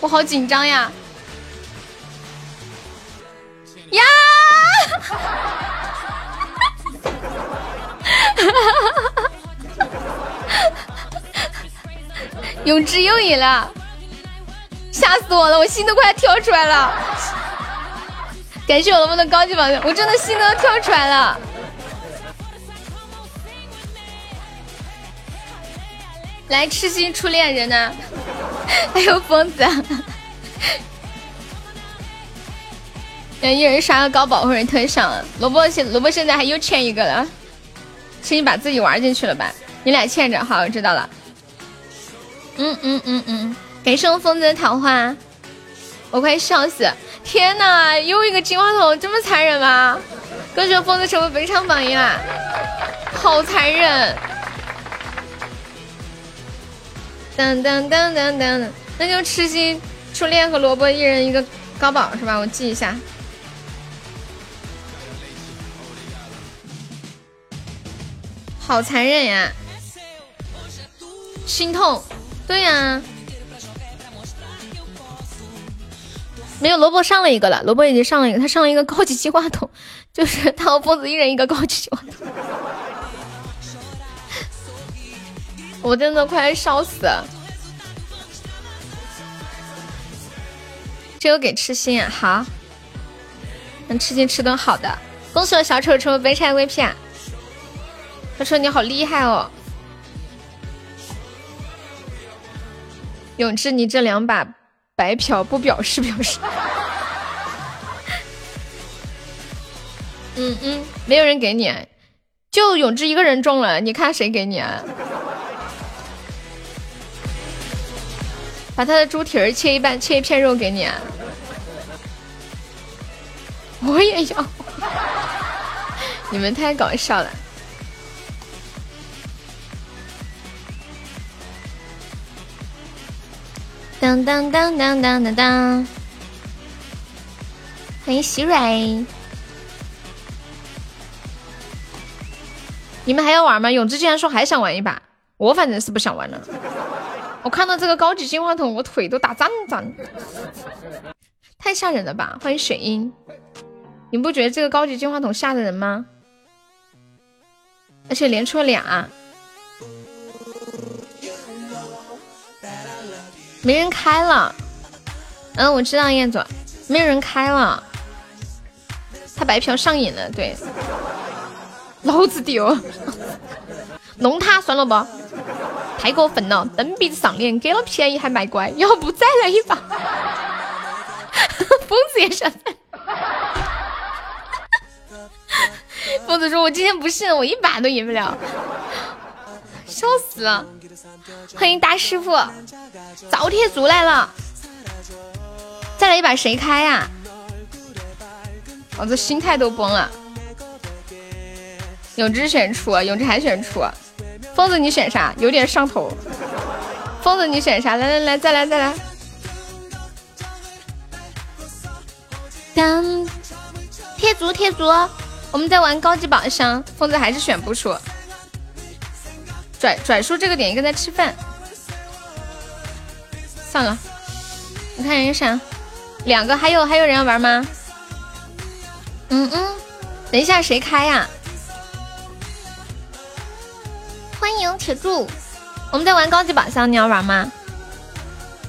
我好紧张呀！呀！永志又赢了，吓死我了！我心都快跳出来了。感谢我龙龙的高级宝箱，我真的心都跳出来了。来，痴心初恋人呢？还有疯子。一人刷个高保或者特上，萝卜现萝卜现在还又欠一个了，是你把自己玩进去了吧？你俩欠着，好，我知道了。嗯嗯嗯嗯，感谢我疯子的桃花，我快笑死！天哪，又一个金话筒，这么残忍吗？恭喜疯子成为本场榜一啦，好残忍！当当当当当，那就吃鸡初恋和萝卜一人一个高保是吧？我记一下。好残忍呀，心痛。对呀，没有萝卜上了一个了，萝卜已经上了一个，他上了一个高级金话筒，就是他和疯子一人一个高级金话筒。我真的快烧死了。这个给痴心啊，好，让痴心吃顿好的。恭喜我小丑成为白菜 VP！他说：“你好厉害哦，永志，你这两把白嫖不表示表示。”嗯嗯，没有人给你，就永志一个人中了，你看谁给你啊？把他的猪蹄儿切一半，切一片肉给你！我也要，你们太搞笑了。当当当当当当当！欢迎喜蕊，你们还要玩吗？永志竟然说还想玩一把，我反正是不想玩了。我看到这个高级金话筒，我腿都打颤颤，太吓人了吧！欢迎水英，你不觉得这个高级金话筒吓的人吗？而且连出了俩。没人开了，嗯，我知道燕总，没有人开了，他白嫖上瘾了，对，老子丢，弄他算了不，太过分了，蹬鼻子上脸，给了便宜还卖乖，要不再来一把？疯子也想，疯子说：“我今天不信，我一把都赢不了。”笑死了！欢迎大师傅，造铁柱来了！再来一把谁开呀？老子心态都崩了。永志选出，永志还选出，疯子你选啥？有点上头。疯子你选啥？来来来，再来再来。当贴足贴足，我们在玩高级宝箱，疯子还是选不出。拽拽叔这个点一个在吃饭，算了，你看人啥，两个，还有还有人要玩吗？嗯嗯，等一下谁开呀？欢迎铁柱，我们在玩高级宝箱，你要玩吗？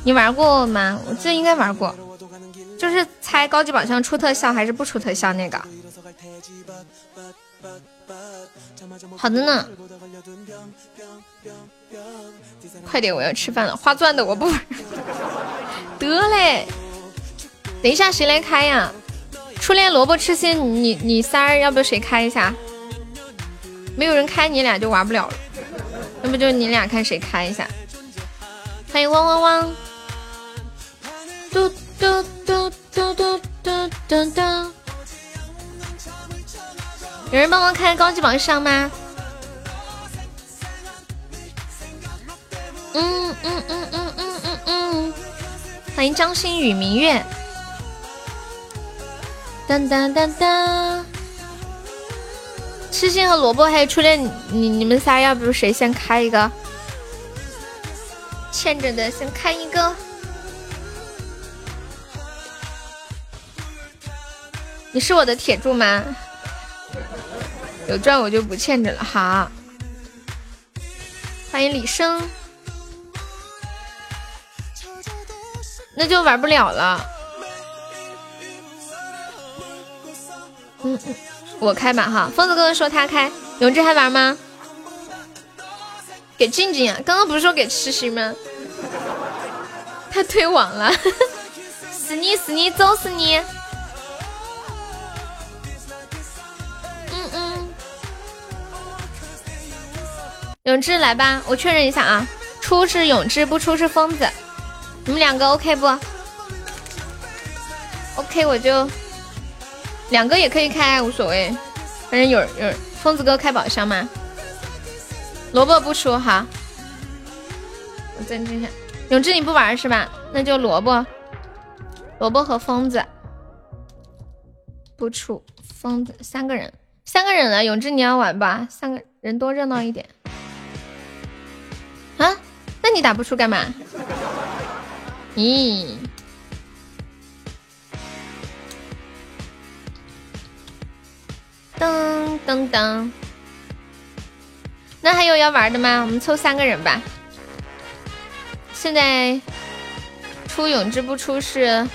你玩过吗？我记得应该玩过，就是猜高级宝箱出特效还是不出特效那个。好的呢，快点，我要吃饭了。花钻的我不玩，得嘞。等一下谁来开呀？初恋萝卜痴心，你你三儿要不要谁开一下？没有人开，你俩就玩不了了。要不就你俩看谁开一下。欢迎汪汪汪。嘟嘟嘟嘟嘟嘟嘟嘟。有人帮忙开高级榜上吗？嗯嗯嗯嗯嗯嗯嗯，欢迎张馨予明月。当当当当，痴心和萝卜还有初恋，你你们仨要不谁先开一个？欠着的先开一个。你是我的铁柱吗？有赚我就不欠着了。好，欢迎李生。那就玩不了了。嗯嗯，我开吧哈。疯子哥哥说他开，永志还玩吗？给静静啊！刚刚不是说给痴心吗？他退网了，死你死你，揍死你！嗯嗯，永志来吧，我确认一下啊，出是永志，不出是疯子。你们两个 OK 不？OK，我就两个也可以开，无所谓。反正有有疯子哥开宝箱吗？萝卜不出哈，我暂停一下。永志你不玩是吧？那就萝卜，萝卜和疯子不出，疯子三个人，三个人了。永志你要玩吧？三个人多热闹一点。啊？那你打不出干嘛？咦，噔噔噔，那还有要玩的吗？我们凑三个人吧。现在出永志不出是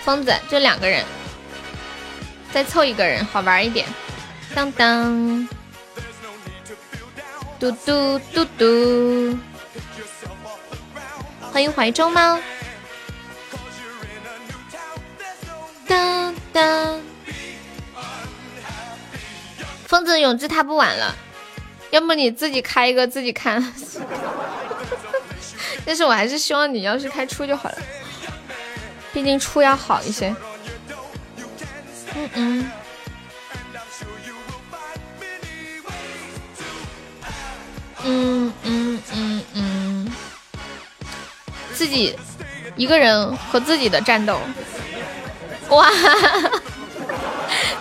疯子，就两个人，再凑一个人好玩一点。当当，嘟嘟嘟嘟，欢迎怀中猫。当当，疯子永志他不玩了，要么你自己开一个自己看。但是我还是希望你要是开出就好了，毕竟出要好一些。嗯嗯，嗯嗯嗯嗯，自己一个人和自己的战斗。哇！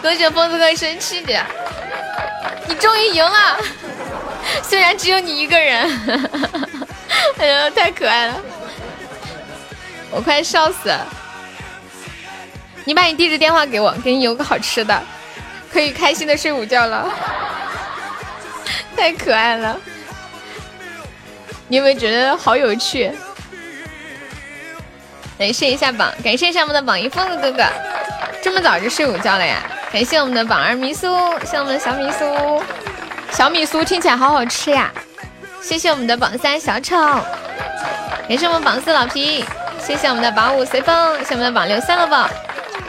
恭喜疯子哥生气的，你终于赢了，虽然只有你一个人。哎呀，太可爱了，我快笑死了！你把你地址电话给我，给你邮个好吃的，可以开心的睡午觉了。太可爱了，你有没有觉得好有趣？感谢一下榜，感谢一下我们的榜一疯子哥哥，这么早就睡午觉了呀？感谢我们的榜二米苏，谢我们的小米苏，小米苏听起来好好吃呀！谢谢我们的榜三小丑，感谢我们榜四老皮，谢谢我们的榜五随风，谢谢我们的榜六三了宝，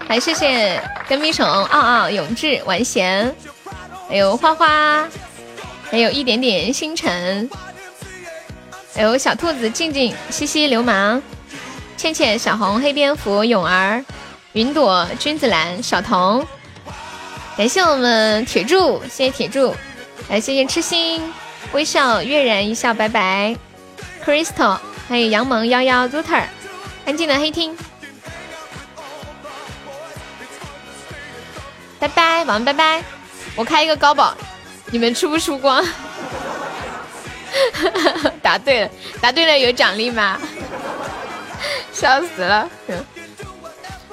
还谢谢跟屁虫傲傲永志完贤，还有花花，还有一点点星辰，还有小兔子静静西西流氓。倩倩、小红、黑蝙蝠、勇儿、云朵、君子兰、小童，感谢我们铁柱，谢谢铁柱，来谢谢痴心、微笑、月然一笑，拜拜，Crystal，还有杨萌、幺幺、Zuter，安静的黑厅，拜拜，晚安，拜拜，我开一个高保，你们出不出光？答对了，答对了有奖励吗？笑死了！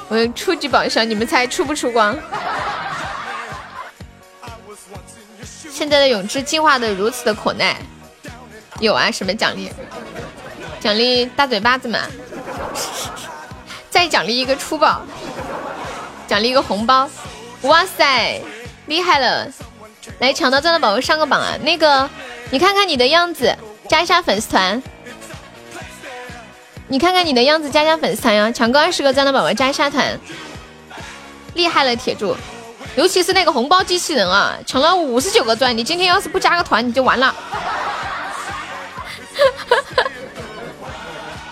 我初级宝箱，你们猜出不出光？现在的永志进化的如此的可耐，有啊？什么奖励？奖励大嘴巴子嘛？再奖励一个初宝，奖励一个红包！哇塞，厉害了！来抢到钻的宝宝上个榜啊！那个，你看看你的样子，加一下粉丝团。你看看你的样子，加加粉丝团呀！抢够二十个赞的宝宝加一下团，厉害了铁柱！尤其是那个红包机器人啊，抢了五十九个钻，你今天要是不加个团，你就完了。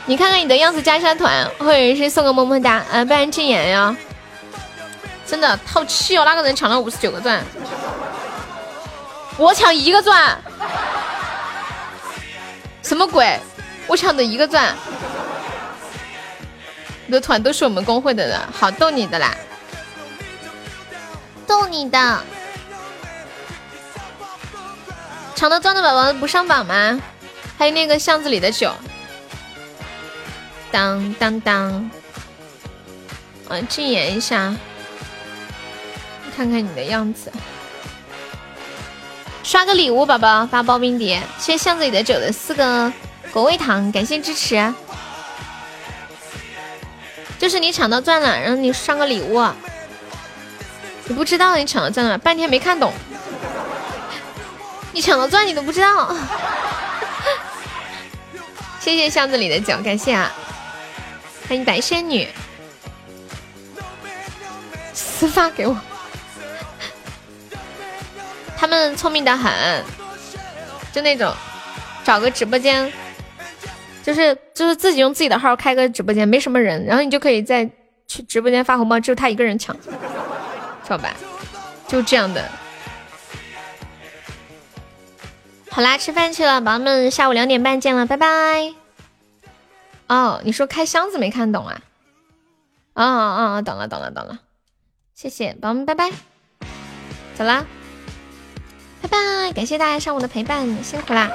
你看看你的样子，加一下团，或者是送个么么哒，啊，不然禁言呀！真的套气哦，那个人抢了五十九个钻，我抢一个钻，什么鬼？我抢的一个钻。你的团都是我们公会的人，好逗你的啦，逗你的。抢到钻的宝宝不上榜吗？还有那个巷子里的酒，当当当，我禁言一下，看看你的样子，刷个礼物，宝宝发包冰碟，谢谢巷子里的酒的四个果味糖，感谢支持。就是你抢到钻了，然后你上个礼物，你不知道你抢了钻了，半天没看懂，你抢了钻你都不知道。谢谢箱子里的酒，感谢啊！欢迎白仙女，私发给我。他们聪明的很，就那种找个直播间。就是就是自己用自己的号开个直播间，没什么人，然后你就可以在去直播间发红包，只有他一个人抢，好吧？就这样的。好啦，吃饭去了，宝宝们，下午两点半见了，拜拜。哦，你说开箱子没看懂啊？哦哦哦！懂了懂了懂了，谢谢宝宝们，拜拜。走啦，拜拜，感谢大家上午的陪伴，辛苦啦。